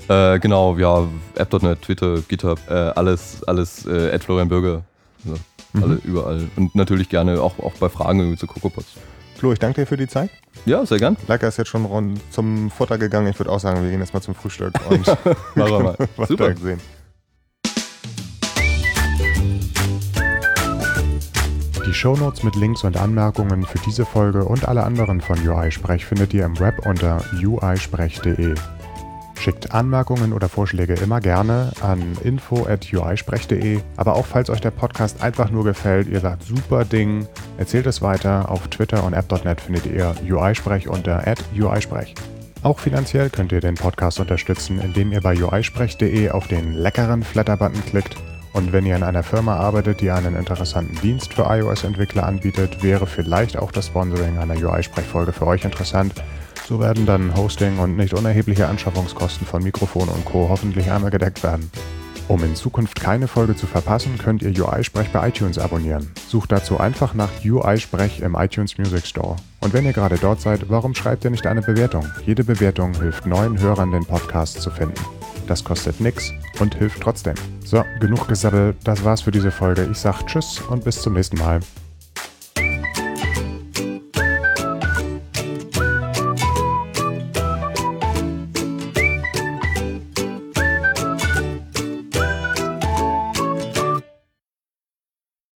Äh, genau, ja, App.net, Twitter, GitHub, äh, alles, alles äh, Florian Bürger. Also, mhm. Alle überall. Und natürlich gerne auch, auch bei Fragen zu CocoaPods. Flo, ich danke dir für die Zeit. Ja, sehr gern. Leica ist jetzt schon rund zum Futter gegangen. Ich würde auch sagen, wir gehen jetzt mal zum Frühstück und Machen wir mal. Super. sehen. Die Shownotes mit Links und Anmerkungen für diese Folge und alle anderen von UI Sprech findet ihr im Web unter uisprech.de. Schickt Anmerkungen oder Vorschläge immer gerne an info.uisprech.de. Aber auch falls euch der Podcast einfach nur gefällt, ihr sagt super Ding, erzählt es weiter. Auf Twitter und app.net findet ihr uisprech unter uisprech. Auch finanziell könnt ihr den Podcast unterstützen, indem ihr bei uisprech.de auf den leckeren Flatter-Button klickt und wenn ihr in einer Firma arbeitet, die einen interessanten Dienst für iOS-Entwickler anbietet, wäre vielleicht auch das Sponsoring einer UI-Sprechfolge für euch interessant. So werden dann Hosting und nicht unerhebliche Anschaffungskosten von Mikrofon und Co. hoffentlich einmal gedeckt werden. Um in Zukunft keine Folge zu verpassen, könnt ihr UI-Sprech bei iTunes abonnieren. Sucht dazu einfach nach UI-Sprech im iTunes Music Store. Und wenn ihr gerade dort seid, warum schreibt ihr nicht eine Bewertung? Jede Bewertung hilft neuen Hörern, den Podcast zu finden. Das kostet nichts und hilft trotzdem. So, genug gesabbelt. Das war's für diese Folge. Ich sag Tschüss und bis zum nächsten Mal.